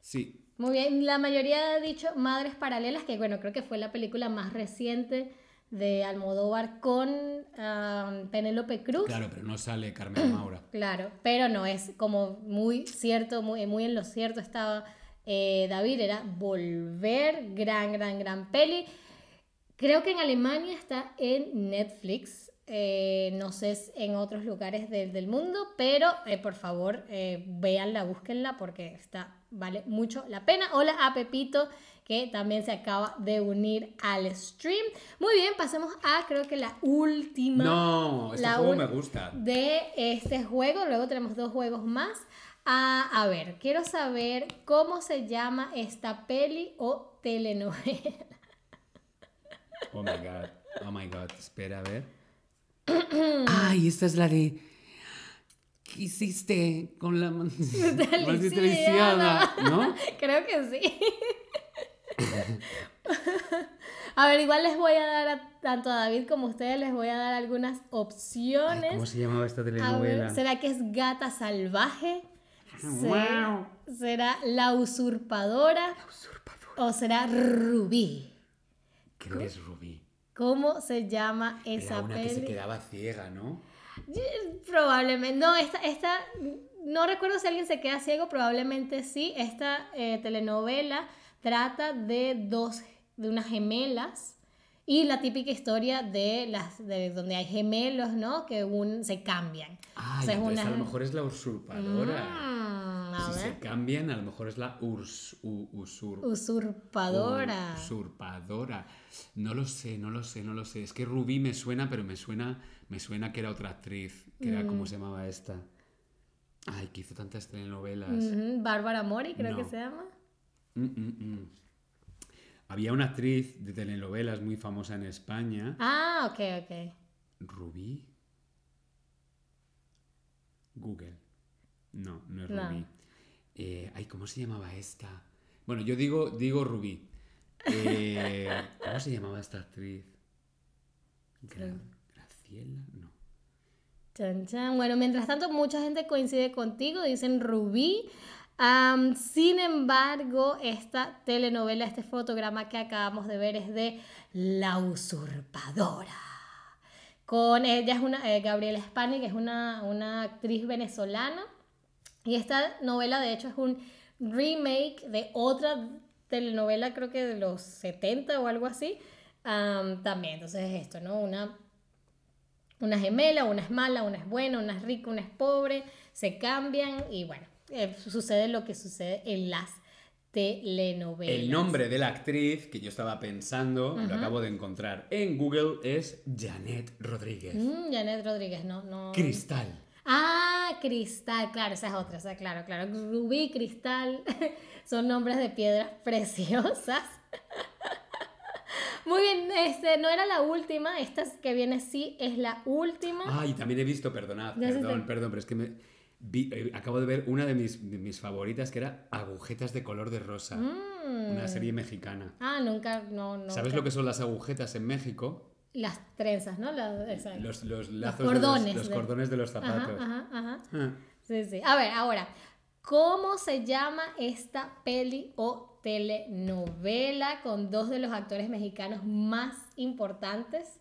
Sí, Muy bien, la mayoría ha dicho Madres Paralelas, que bueno, creo que fue la película más reciente de Almodóvar con um, Penélope Cruz. Claro, pero no sale Carmen Maura. Claro, pero no, es como muy cierto, muy, muy en lo cierto estaba eh, David, era Volver, gran, gran, gran peli. Creo que en Alemania está en Netflix, eh, no sé en otros lugares del mundo, pero eh, por favor véanla, búsquenla porque está, vale mucho la pena. Hola a Pepito que también se acaba de unir al stream. Muy bien, pasemos a creo que la última. No, este juego me gusta. De este juego, luego tenemos dos juegos más. Ah, a ver, quiero saber cómo se llama esta peli o telenovela. Oh my god, oh my god, espera a ver. Ay, esta es la de. ¿Qué hiciste con la maldita ¿No? Creo que sí. a ver, igual les voy a dar a, tanto a David como a ustedes, les voy a dar algunas opciones. ¿Cómo se llamaba esta telenovela? ¿Será que es Gata Salvaje? ¿Será, ¿Será La Usurpadora? La Usurpadora. ¿O será Rubí? Creo que es Rubí. ¿Cómo se llama esa Era una que se quedaba ciega, ¿no? Probablemente. No, esta, esta. No recuerdo si alguien se queda ciego, probablemente sí. Esta eh, telenovela trata de dos, de unas gemelas y la típica historia de las de donde hay gemelos, ¿no? Que un, se cambian. Ah, a lo mejor es la usurpadora. Mm, si se cambian, a lo mejor es la urs, usurpadora. Usurpadora. No lo sé, no lo sé, no lo sé. Es que Rubí me suena, pero me suena, me suena que era otra actriz, que era cómo mm. se llamaba esta. Ay, que hizo tantas telenovelas. Bárbara Mori, creo que se llama. Mm, mm, mm. Había una actriz de telenovelas muy famosa en España. Ah, ok, ok. ¿Rubí? Google. No, no es Rubí. Eh, ay, ¿cómo se llamaba esta? Bueno, yo digo, digo Rubí. Eh, ¿Cómo se llamaba esta actriz? Graciela, no. Chan, chan. Bueno, mientras tanto, mucha gente coincide contigo, dicen Rubí sin embargo, esta telenovela, este fotograma que acabamos de ver es de La Usurpadora. Con ella es una, eh, Gabriela Spani, que es una, una actriz venezolana. Y esta novela, de hecho, es un remake de otra telenovela, creo que de los 70 o algo así. también, entonces es esto, ¿no? Una, una gemela, una es mala, una es buena, una es rica, una es pobre, se cambian y bueno, eh, sucede lo que sucede en las telenovelas. El nombre de la actriz que yo estaba pensando, lo acabo de encontrar en Google, es Janet Rodríguez. Mm, Janet Rodríguez, no, no. Cristal. Ah, Cristal, claro, esa es otra, esa, claro, claro. Rubí, Cristal, son nombres de piedras preciosas. Muy bien, este, no era la última, esta que viene sí es la última. Ah, y también he visto, perdonad, perdón, perdón, pero es que me eh, acabo de ver una de mis, mis, favoritas que era Agujetas de color de rosa. Una mm. serie mexicana. Ah, nunca, no, ¿Sabes lo que son las agujetas en México? Las trenzas, ¿no? los, los, lazos cordones, de los, cordones de los zapatos. Ajá, ajá, ah. Sí, sí. A ver, ahora, ¿cómo se llama esta peli o telenovela con dos de los actores mexicanos más importantes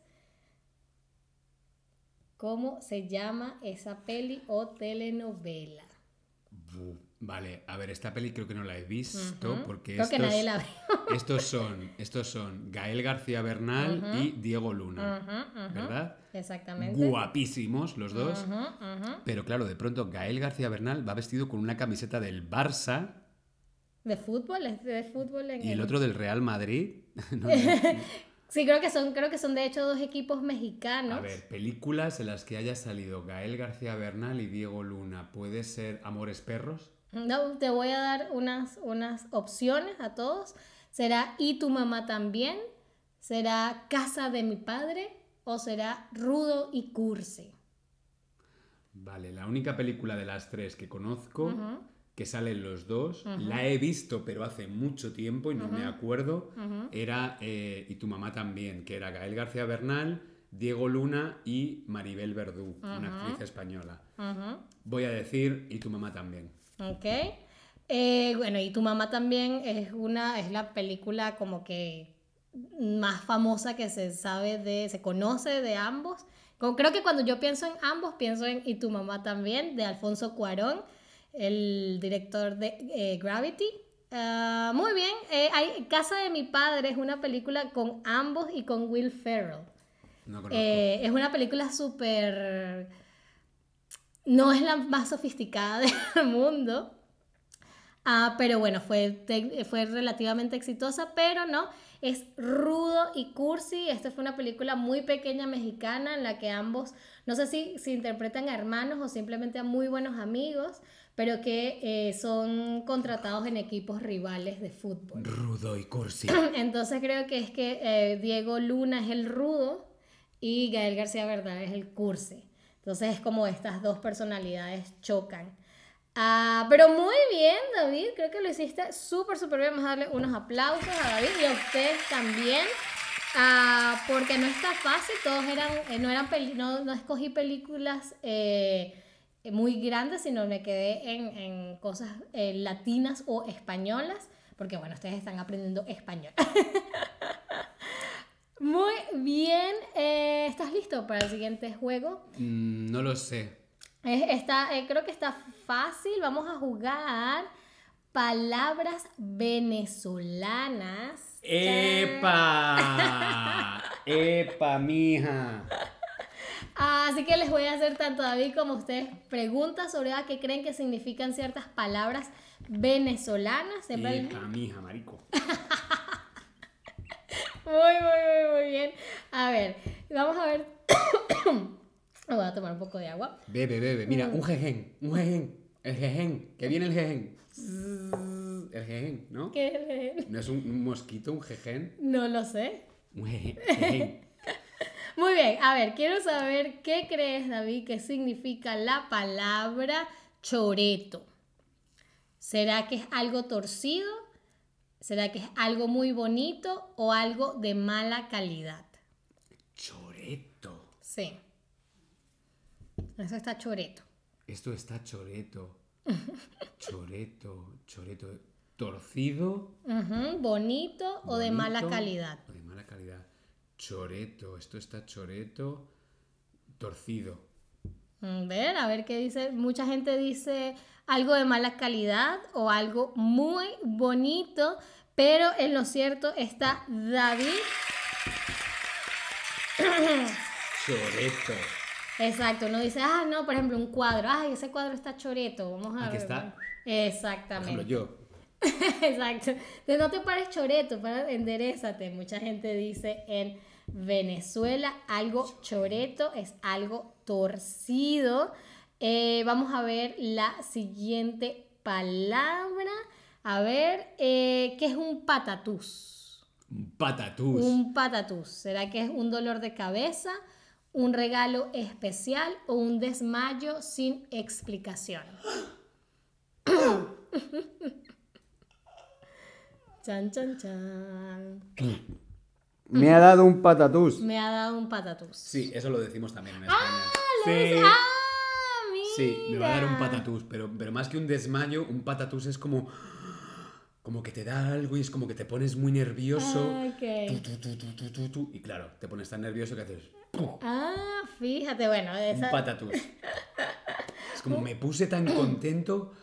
¿Cómo se llama esa peli o telenovela? Vale, a ver, esta peli creo que no la he visto porque creo estos, que nadie la estos son, estos son Gael García Bernal y Diego Luna, ¿verdad? Exactamente. Guapísimos los dos. Pero claro, de pronto Gael García Bernal va vestido con una camiseta del Barça. ¿De fútbol? ¿Es de fútbol? y el, otro del Real Madrid. Sí, creo que son, creo que son de hecho dos equipos mexicanos. A ver, películas en las que haya salido Gael García Bernal y Diego Luna. ¿Puede ser Amores Perros? No, te voy a dar unas, unas opciones a todos. ¿Será Y tu mamá también? ¿Será Casa de mi padre? ¿O será Rudo y Cursi? Vale, la única película de las tres que conozco que salen los dos. La he visto, pero hace mucho tiempo y no me acuerdo. Era, eh, y tu mamá también, que era Gael García Bernal, Diego Luna y Maribel Verdú, una actriz española. Voy a decir, y tu mamá también. Ok. Eh, bueno, y tu mamá también es una, es la película como que más famosa que se sabe de, se conoce de ambos. Creo que cuando yo pienso en ambos, pienso en Y tu mamá también, de Alfonso Cuarón, el director de eh, Gravity. Ah, muy bien, eh, hay, Casa de mi padre es una película con ambos y con Will Ferrell. No. Eh, es una película súper... No es la más sofisticada del mundo. Ah, pero bueno, fue, fue relativamente exitosa, pero no, es rudo y cursi. Esta fue una película muy pequeña mexicana en la que ambos, no sé si se interpretan a hermanos o simplemente a muy buenos amigos, pero que eh, son contratados en equipos rivales de fútbol. Rudo y cursi. Entonces creo que es que eh, Diego Luna es el rudo y Gael García Verdad es el cursi. Entonces es como estas dos personalidades chocan. Ah, pero muy bien, David. Creo que lo hiciste súper, súper bien. Vamos a darle unos aplausos a David y a ustedes también. Ah, porque no está fácil. Todos eran, eh, no eran no, no escogí películas muy grandes, sino me quedé en, en cosas eh, latinas o españolas. Porque bueno, ustedes están aprendiendo español. Muy bien. eh, ¿Estás listo para el siguiente juego? Mm, no lo sé. Es- está, eh, creo que está fácil. Vamos a jugar palabras venezolanas. ¡Epa! ¡Epa, mija! Ah, Así que les voy a hacer tanto a David como a ustedes preguntas sobre a qué creen que significan ciertas palabras venezolanas. Siempre- ¡Epa, mija, marico! Muy, muy, muy, muy bien. A ver, vamos a ver. Me voy a tomar un poco de agua. Bebe, bebe. Mira, Mm. un jejen. Un jejen. El jejen. Que viene el jejen. El jejen, ¿no? ¿Qué? ¿No es un, un mosquito, un jejen? No lo sé. Un jejen. jejen. Muy bien, a ver, quiero saber qué crees, David, que significa la palabra choreto. ¿Será que es algo torcido? ¿Será que es algo muy bonito o algo de mala calidad? Choreto. Sí. Eso está choreto. Esto está choreto. Choreto, choreto. Torcido. Bonito o de mala calidad. o de mala calidad. Choreto. Esto está choreto. Torcido. Mm, Ver, a ver qué dice. Mucha gente dice algo de mala calidad o algo muy bonito, pero en lo cierto está David. Choreto. Exacto, uno dice, ah, no, por ejemplo, un cuadro, ay, ese cuadro está choreto, vamos a Aquí ver. está. Por Exactamente. ejemplo, yo. Exacto. Entonces no te pares choreto, para enderezate. Mucha gente dice en Venezuela algo choreto es algo torcido. Eh, vamos a ver la siguiente palabra. A ver, eh, ¿qué es un patatús? Un patatús. Un patatús. ¿Será que es un dolor de cabeza, un regalo especial o un desmayo sin explicación? chan, chan, chan. Me ha dado un patatús. Me ha dado un patatús. Sí, eso lo decimos también en España. Lo sí. ¡Ah, Sí, me va a dar un patatús, pero, pero más que un desmayo, un patatús es como. Como que te da algo y es como que te pones muy nervioso. Ah, ok. Tu, tu, tu, tu, tu, tu, tu, y claro, te pones tan nervioso que haces. ¡pum! Ah, fíjate, bueno, Un esa... patatús. Es como me puse tan contento,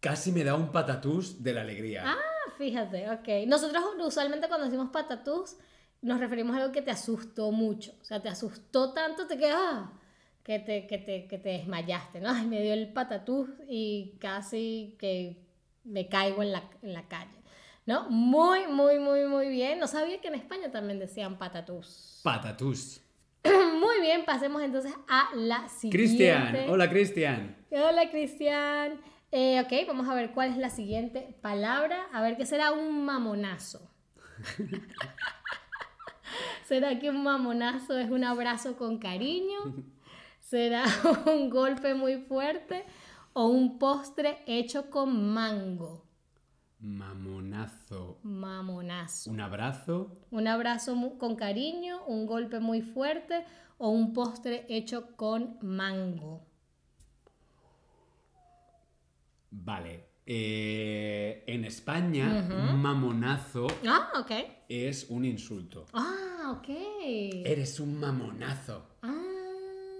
casi me da un patatús de la alegría. Ah, fíjate, ok. Nosotros usualmente cuando decimos patatús nos referimos a algo que te asustó mucho. O sea, te asustó tanto te que, ah, que, te, que, te, que te desmayaste, ¿no? Ay, me dio el patatús y casi que me caigo en la, en la calle. ¿No? Muy, muy, muy, muy bien. No sabía que en España también decían patatús. Patatús. Muy bien, pasemos entonces a la siguiente. Cristian, hola Cristian. Hola, Cristian. Eh, ok, vamos a ver cuál es la siguiente palabra. A ver, ¿qué será un mamonazo? ¿Será que un mamonazo es un abrazo con cariño? ¿Será un golpe muy fuerte? ¿O un postre hecho con mango? Mamonazo. Mamonazo. Un abrazo. Un abrazo con cariño, un golpe muy fuerte o un postre hecho con mango. Vale. Eh, en España, mamonazo Ah, es un insulto. Ah, ok. Eres un mamonazo. Ah.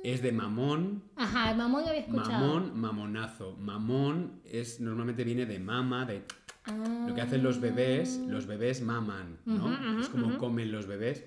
Es de mamón, Ajá, mamón había escuchado. mamón, mamonazo. Mamón es normalmente viene de mama, de Ah. lo que hacen los bebés, los bebés maman, ¿no? es como comen los bebés.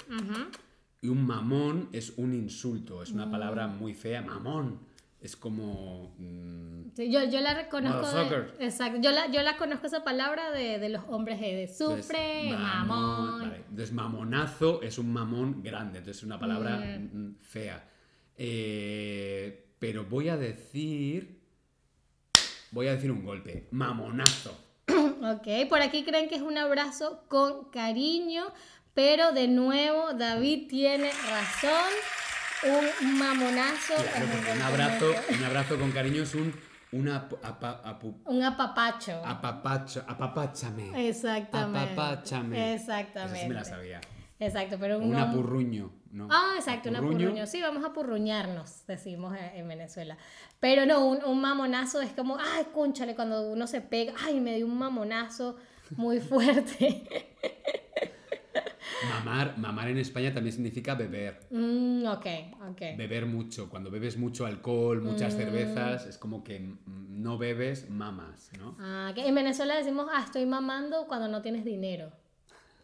Y un mamón es un insulto, es una palabra muy fea, mamón. Es como mm, Sí, yo, yo la reconozco. de- exacto. Yo la, yo la conozco esa palabra de, de los hombres eh, de Entonces, sufre, mamón. vale. Entonces, mamonazo es un mamón grande, entonces es una palabra mm, fea. Eh, pero voy a decir. Voy a decir un golpe. Mamonazo. Ok, por aquí creen que es un abrazo con cariño, pero de nuevo David tiene razón. Un mamonazo. Claro, un abrazo, fuerte. un abrazo con cariño es un. Una apa- apu- Un apapacho. apapacho, apapáchame. Exactamente. Apapáchame. Exactamente. Esa sí me la sabía. Exacto, pero un apurruño, ¿no? Ah, exacto, un Apurruño. apurruño. Sí, vamos a apurruñarnos, decimos en en Venezuela. Pero no, un, un mamonazo es como, ay, cónchale, cuando uno se pega, ay, me dio un mamonazo muy fuerte. Mamar, mamar en España también significa beber. Mm, ok, ok. Beber mucho. Cuando bebes mucho alcohol, muchas Mm. cervezas, es como que no bebes, mamas, ¿no? Ah, que en Venezuela decimos, ah, estoy mamando cuando no tienes dinero.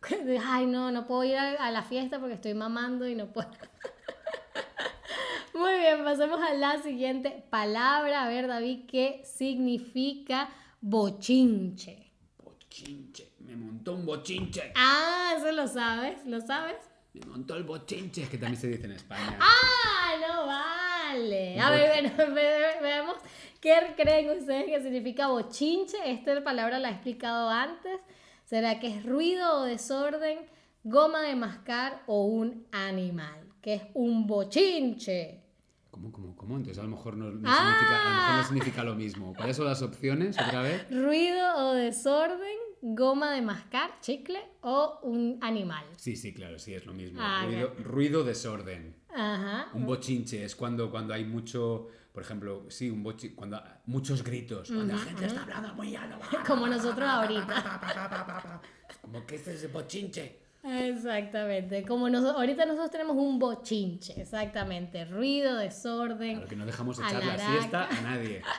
Ay, no, no puedo ir a, a la fiesta porque estoy mamando y no puedo. Muy bien, pasemos a la siguiente palabra. A ver, David, ¿qué significa bochinche? Bochinche. Me montó un bochinche. Ah, eso lo sabes, ¿lo sabes? Me montó el bochinche. Que también se dice en España. ¡Ah, no vale! A ver, bueno, ve- ve- veamos qué creen ustedes que significa bochinche. Esta palabra la he explicado antes. ¿Será que es ruido o desorden, goma de mascar o un animal? ¿Qué es un bochinche? ¿Cómo, cómo, cómo? Entonces a lo mejor no, no Ah. significa, a lo mejor no significa lo mismo. ¿Cuáles son las opciones otra vez? Ruido o desorden, goma de mascar, chicle o un animal. Sí, sí, claro, sí, es lo mismo. Ah, ruido, ruido, desorden. Ajá. Un bochinche es cuando, cuando hay mucho, por ejemplo, sí, un bochinche, cuando muchos gritos, cuando la gente está hablando muy alto. Como nosotros ahorita. Como que este es el bochinche. Exactamente. Como noso- ahorita nosotros tenemos un bochinche. Exactamente. Ruido, desorden. Claro que no dejamos echar la siesta a nadie.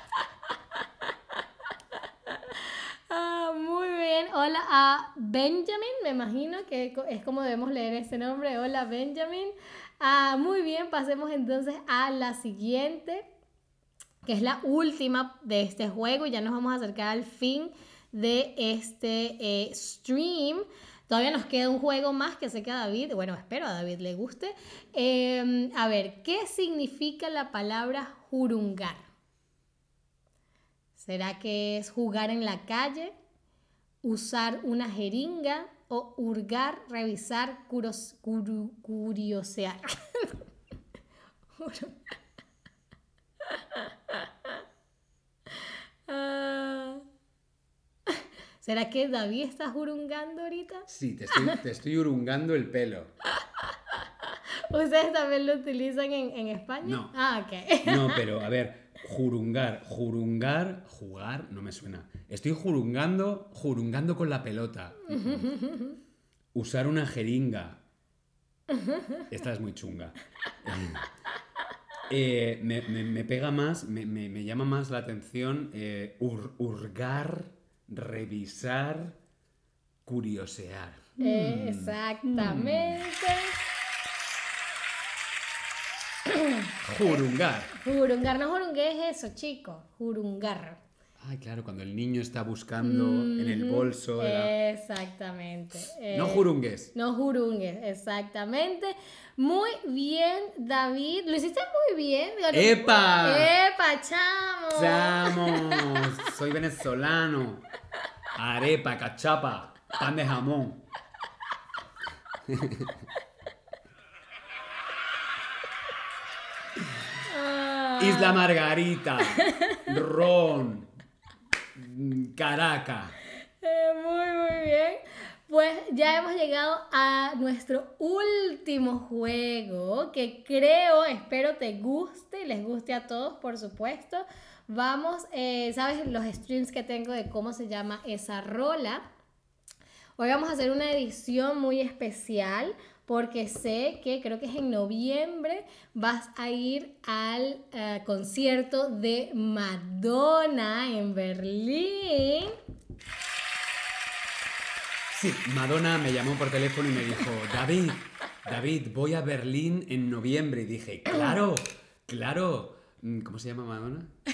Ah, muy Hola a Benjamin, me imagino que es como debemos leer ese nombre. Hola Benjamin. Ah, muy bien, pasemos entonces a la siguiente, que es la última de este juego. Ya nos vamos a acercar al fin de este eh, stream. Todavía nos queda un juego más que sé que a David, bueno, espero a David le guste. Eh, a ver, ¿qué significa la palabra jurungar? ¿Será que es jugar en la calle? ¿Usar una jeringa? ¿O hurgar, revisar, curos- curu- curiosear? ¿Será que David está jurungando ahorita? Sí, te estoy, te estoy urungando el pelo. ¿Ustedes también lo utilizan en, en España? No. Ah, ok. No, pero a ver, jurungar, jurungar, jugar, no me suena. Estoy jurungando, jurungando con la pelota. Usar una jeringa. Esta es muy chunga. Eh, me, me- me pega más, me, me- me llama más la atención eh, hur- hurgar, revisar, curiosear. Exactamente. Jurungar. Jurungar, no jurungue es eso, chico. Jurungar. Ay, claro, cuando el niño está buscando en el bolso. de la- Exactamente. Eh, No jurungues. No jurungues, exactamente. Muy bien, David. Lo hiciste muy bien. ¡Epa! ¡Epa, chamo! ¡Chamos! Soy venezolano. Arepa, cachapa, pan de jamón. Isla Margarita. Ron. Caracas. eh, muy, muy bien. Pues ya hemos llegado a nuestro último juego que creo, espero te guste y les guste a todos, por supuesto. Vamos, eh, ¿sabes los streams que tengo de cómo se llama esa rola? Hoy vamos a hacer una edición muy especial porque sé que creo que es en noviembre vas a ir al eh, concierto de Madonna en Berlín. Sí, Madonna me llamó por teléfono y me dijo, David, David, voy a Berlín en noviembre. Y dije, claro, claro. Mm, ¿Cómo se llama Madonna?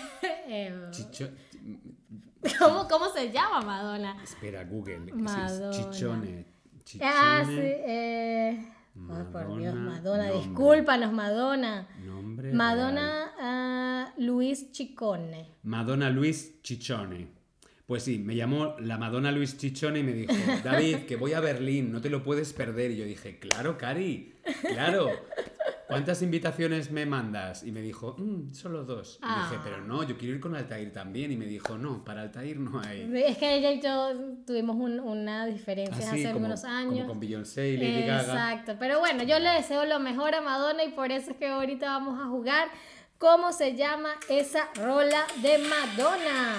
Eh, Chicho... ¿Cómo, ¿Cómo se llama Madonna? Espera, Google. Madonna. Chichone. Ah, sí. Eh... Ay, por Dios, Madonna, nombre. discúlpanos, Madonna. Nombre. Madonna ah, Luis Chicone. Madonna Luis Chichone. Pues sí, me llamó la Madonna Luis Chichone y me dijo, David, que voy a Berlín, no te lo puedes perder. Y yo dije, claro, Cari, claro. ¿Cuántas invitaciones me mandas? Y me dijo, "Mm, solo dos. Y Ah. dije, pero no, yo quiero ir con Altair también. Y me dijo, no, para Altair no hay. Es que ella y yo tuvimos un- una diferencia Así hace como, algunos como años. con Beyoncé y Lady Gaga. Exacto, pero bueno, yo le deseo lo mejor a Madonna y por eso es que ahorita vamos a jugar cómo se llama esa rola de Madonna.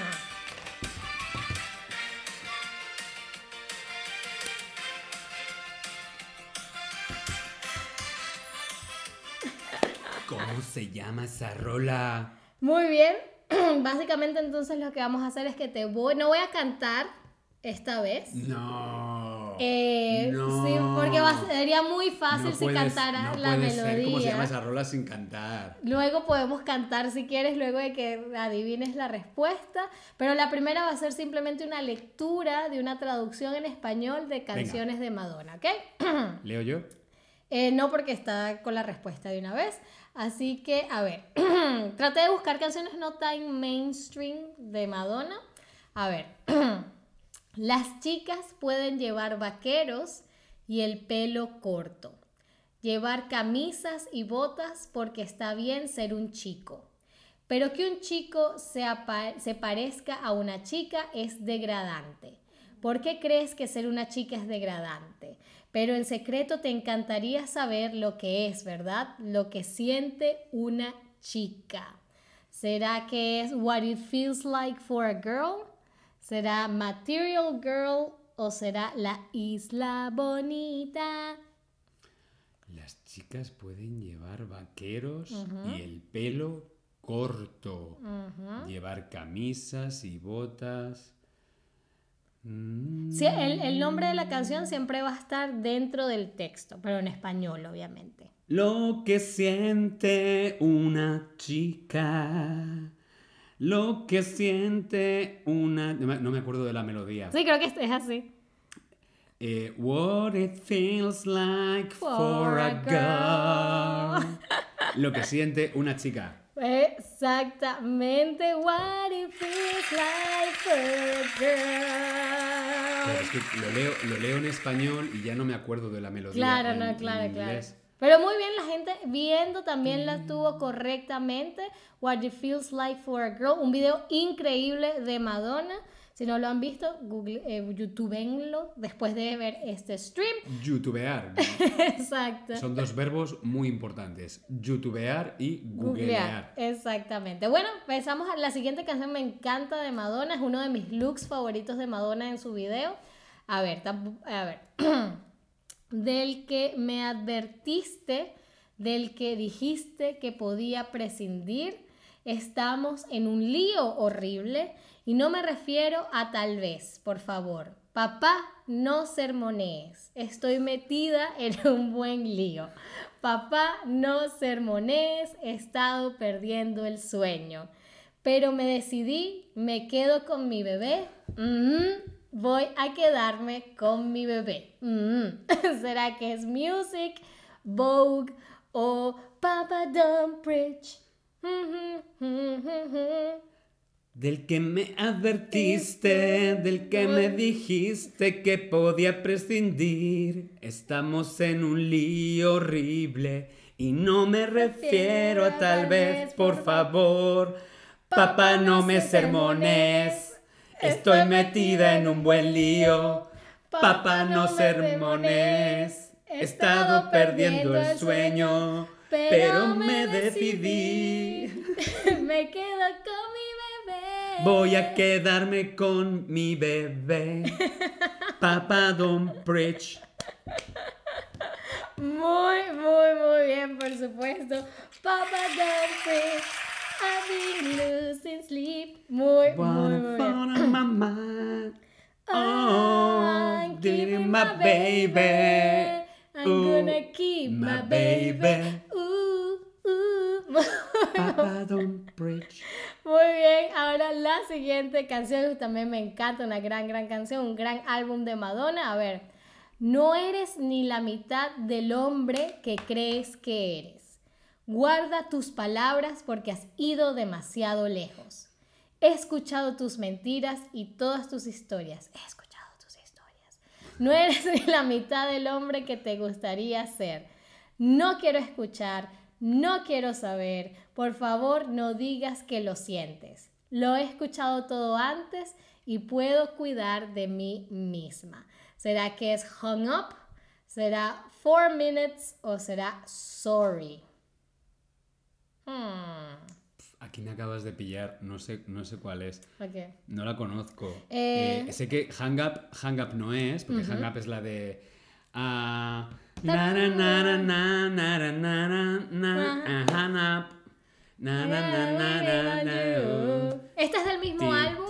¿Cómo se llama esa rola? Muy bien, básicamente entonces lo que vamos a hacer es que te voy, no voy a cantar esta vez. No. Eh, no. Sí, porque va- sería muy fácil No si puedes- cantara no la puede ser melodía. ¿Cómo se llama esa rola sin cantar? Luego podemos cantar si quieres, luego de que adivines la respuesta. Pero la primera va a ser simplemente una lectura de una traducción en español de canciones de Madonna, ¿ok? ¿Leo yo? Eh, no porque está con la respuesta de una vez. Así que, a ver, traté de buscar canciones no tan mainstream de Madonna. A ver, las chicas pueden llevar vaqueros y el pelo corto. Llevar camisas y botas porque está bien ser un chico. Pero que un chico se, parezca a una chica es degradante. ¿Por qué crees que ser una chica es degradante? Pero en secreto te encantaría saber lo que es, ¿verdad? Lo que siente una chica. ¿Será que es what it feels like for a girl? ¿Será material girl o será la isla bonita? Las chicas pueden llevar vaqueros y el pelo corto. Llevar camisas y botas. Mm, Sí, el, el nombre de la canción siempre va a estar dentro del texto, pero en español, obviamente. Lo que siente una chica. Lo que siente una... No me- acuerdo de la melodía. Sí, creo que es así. Eh, what it feels like for, For a a girl. Lo que siente una chica. Exactamente what it feels like for a girl. es que lo leo, lo leo en español y ya no me acuerdo de la melodía. Claro, en- no, en claro, claro. Pero muy bien, la gente viendo también la tuvo correctamente. What it feels like for a girl. Un video increíble de Madonna. Si no lo han visto, Google, eh, YouTubeenlo después de ver este stream. Youtubear. Exacto. Son dos verbos muy importantes. Youtubear y googlear. Exactamente. Bueno, empezamos a la siguiente canción. Me encanta de Madonna. Es uno de mis looks favoritos de Madonna en su video. A ver, a ver. del que me advertiste, del que dijiste que podía prescindir. Estamos en un lío horrible y no me refiero a tal vez, por favor. Papá, no sermonees. Estoy metida en un buen lío. Papá, no sermonees. He estado perdiendo el sueño. Pero me decidí, me quedo con mi bebé. Ujú, Voy a quedarme con mi bebé. Ujú. ¿Será que es Music, Vogue o Papa Don't Preach? Del que me advertiste, del que me dijiste que podía prescindir. Estamos en un lío horrible y no me refiero a tal vez, por favor. Papá, no me sermones. Estoy metida en un buen lío. Papá, no sermones. He estado perdiendo el sueño, pero me decidí. me quedo con mi bebé. Voy a quedarme con mi bebé. Papá don't preach. Muy, muy, muy bien, por supuesto. Papa don't preach. I've been losing sleep. Muy, muy, muy bien. mamá. I'm Oh, keeping my baby. I'm Ooh, gonna keep my my baby. baby. Ooh, ooh. Papá don't preach. Muy bien, ahora la siguiente canción también me encanta, una gran, gran canción, un gran álbum de Madonna. A ver, no eres ni la mitad del hombre que crees que eres. Guarda tus palabras porque has ido demasiado lejos. He escuchado tus mentiras y todas tus historias. He escuchado tus historias. No eres ni la mitad del hombre que te gustaría ser. No quiero escuchar, no quiero saber. Por favor, no digas que lo sientes. Lo he escuchado todo antes y puedo cuidar de mí misma. ¿Será que es hung up? ¿Será four minutes o será sorry? Hmm. Aquí me acabas de pillar, no sé, no sé cuál es. ok. No la conozco. Eh, Eh, sé que Hang Up, Hang Up no es, porque Hang Up es la de. ah, na, na, na, na, na, na, na, na, na, ah, Hang Up. Na, na, na, na, na, na, oh. Este es del mismo álbum.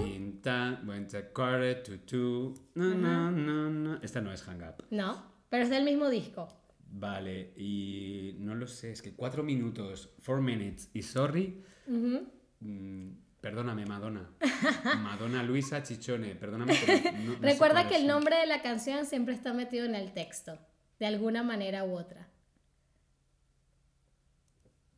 a. Esta no es Hang Up. No, pero es del mismo disco. Vale, y no lo sé, es que cuatro minutos, four minutes y sorry. Mm, perdóname, Madonna. Madonna Luisa Chichone, perdóname. pero no- no Recuerda que el nombre de la canción siempre está metido en el texto, de alguna manera u otra.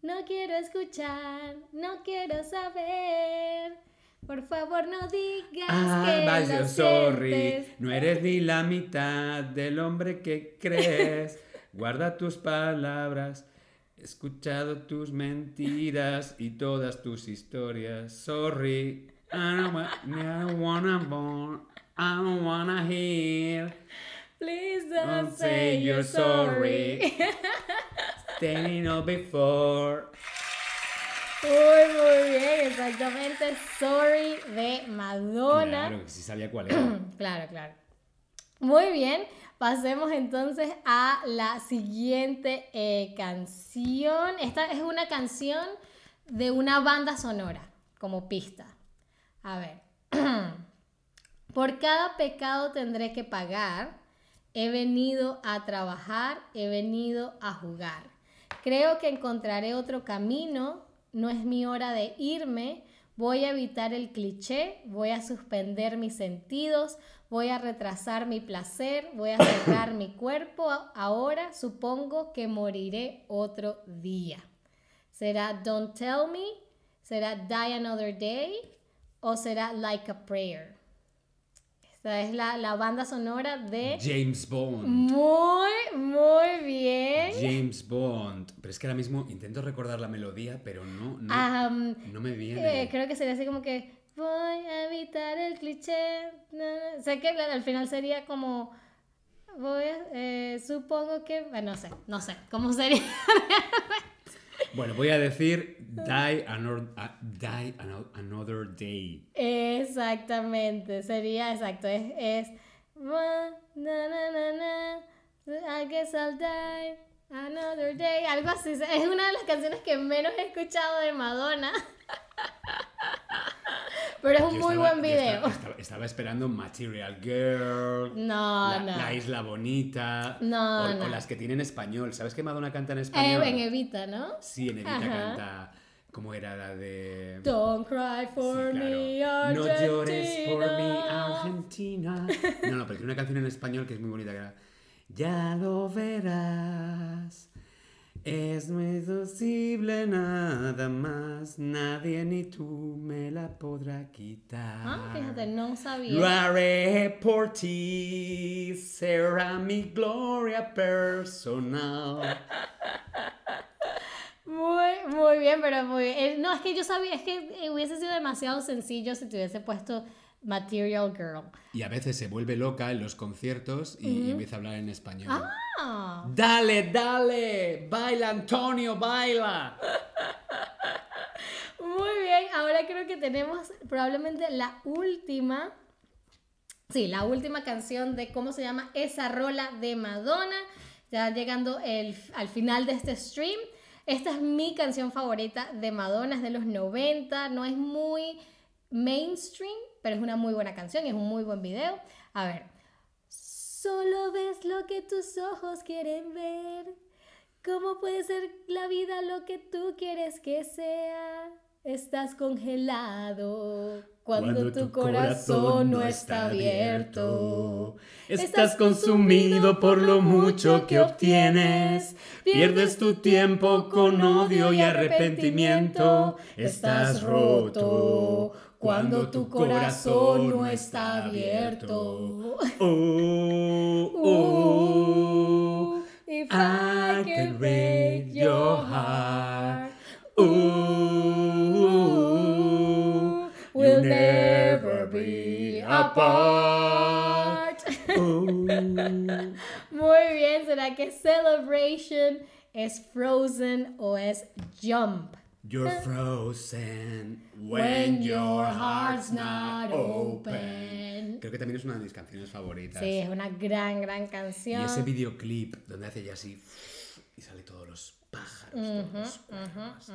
No quiero escuchar, no quiero saber. Por favor, no digas Ah, que vaya, lo sorry. sientes. No eres ni la mitad del hombre que crees. Guarda tus palabras. He escuchado tus mentiras y todas tus historias. Sorry. I don't, I don't wanna born. I don't wanna hear. Please don't, Don't say you're sorry. Staying up before. Muy, muy bien, exactamente. Sorry de Madonna. Claro, que sí sabía cuál era. Claro, claro. Muy bien, pasemos entonces a la siguiente eh, canción. Esta es una canción de una banda sonora, como pista. A ver. Por cada pecado tendré que pagar. He venido a trabajar, he venido a jugar. Creo que encontraré otro camino. No es mi hora de irme. Voy a evitar el cliché, voy a suspender mis sentidos, voy a retrasar mi placer, voy a cerrar mi cuerpo. Ahora supongo que moriré otro día. ¿Será Don't Tell Me? ¿Será Die Another Day? ¿O será Like a Prayer? Esta es la, la banda sonora de... James Bond. Muy, muy bien. James Bond. Pero es que ahora mismo intento recordar la melodía, pero no, no, no me viene. eh, creo que sería así como que voy a evitar el cliché. na. Sé que al final sería como voy a, eh, supongo que bueno, no sé, no sé cómo sería. Bueno, voy a decir Die Another, ah, die Ano- another Day. Exactamente, sería exacto, es, es "Wa- na, na, na, na, I guess I'll die another day, algo así. Es una de las canciones que menos he escuchado de Madonna. Pero es un Yo muy estaba- buen video. Estaba, estaba- estaba esperando Material Girl. No, la, no. La Isla Bonita. No, o, no. o las que tienen español. ¿Sabes que Madonna canta en Eh, español? en Evita, ¿no? Sí, en Evita Ajá. canta. ¿Cómo era la de.? Don't cry Sí, for claro. me, No Argentina. llores por mí, Argentina. No, no, pero tiene una canción en español que es muy bonita. Que era, ya lo verás. Es muy posible nada más. Nadie ni tú me la podrá quitar. Ah, fíjate, no Lo sabía. haré por ti, será mi gloria personal. Muy, muy bien, pero muy bien. Eh, No, es que yo sabía, es que eh, hubiese sido demasiado sencillo si te hubiese puesto Material Girl. Y a veces se vuelve loca en los conciertos y, y empieza a hablar en español. Ah, Dale, dale, baila Antonio, baila. muy bien. Ahora creo que tenemos probablemente la última. Sí, la última canción de cómo se llama esa rola de Madonna. Ya llegando el- al final de este stream. Esta es mi canción favorita de Madonna, es de los 90. No es muy mainstream, pero es una muy buena canción, es un muy buen video. A ver. Solo ves lo que tus ojos quieren ver. ¿Cómo puede ser la vida lo que tú quieres que sea? Estás congelado cuando, tu corazón no está abierto. Estás consumido por lo mucho que obtienes. Pierdes tu tiempo con odio y arrepentimiento. Estás roto cuando tu corazón no está abierto. Oh, oh, If I can break your heart. Ooh, we'll never be apart. Muy bien, ¿será que Celebration es Frozen o es Jump? You're frozen when your heart's not open. Creo que también es una de mis canciones favoritas. Sí, es una gran, gran Y canción. ese videoclip donde hace ya así y sale todos los pájaros. todos los cuervos.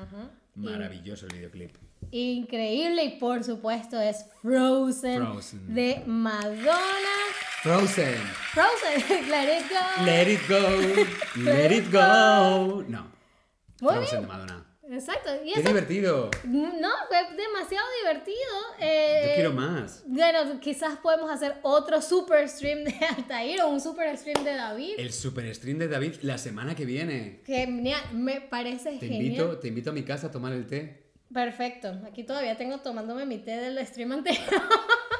Maravilloso el videoclip. Increíble y por supuesto es Frozen, Frozen. de Madonna. Frozen. Frozen, let it go. Let it go. Let it go. No. Muy Frozen bien. de Madonna. Exacto. Y Qué eso, divertido. no, fue demasiado divertido. eh, Yo quiero más. Bueno, quizás podemos hacer otro super stream de Altair o un super stream de David. El super stream de David la semana que viene. Genial, me parece Te genial. invito, te invito a mi casa a tomar el té. Perfecto. Aquí todavía tengo tomándome mi té del stream anterior.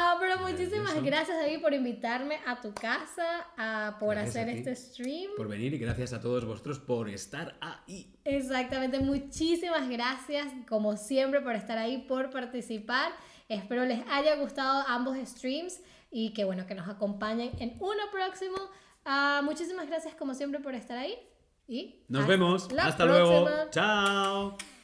ah, pero muchísimas Maravilloso. gracias, David, por invitarme a tu casa, a, por Gracias hacer a este stream. Por venir y gracias a todos vosotros por estar ahí. Exactamente, muchísimas gracias, como siempre, por estar ahí, por participar. Espero les haya gustado ambos streams y que bueno, que nos acompañen en uno próximo. Ah, muchísimas gracias, como siempre, por estar ahí. Y Nos hasta vemos. Hasta luego. próxima. Chao.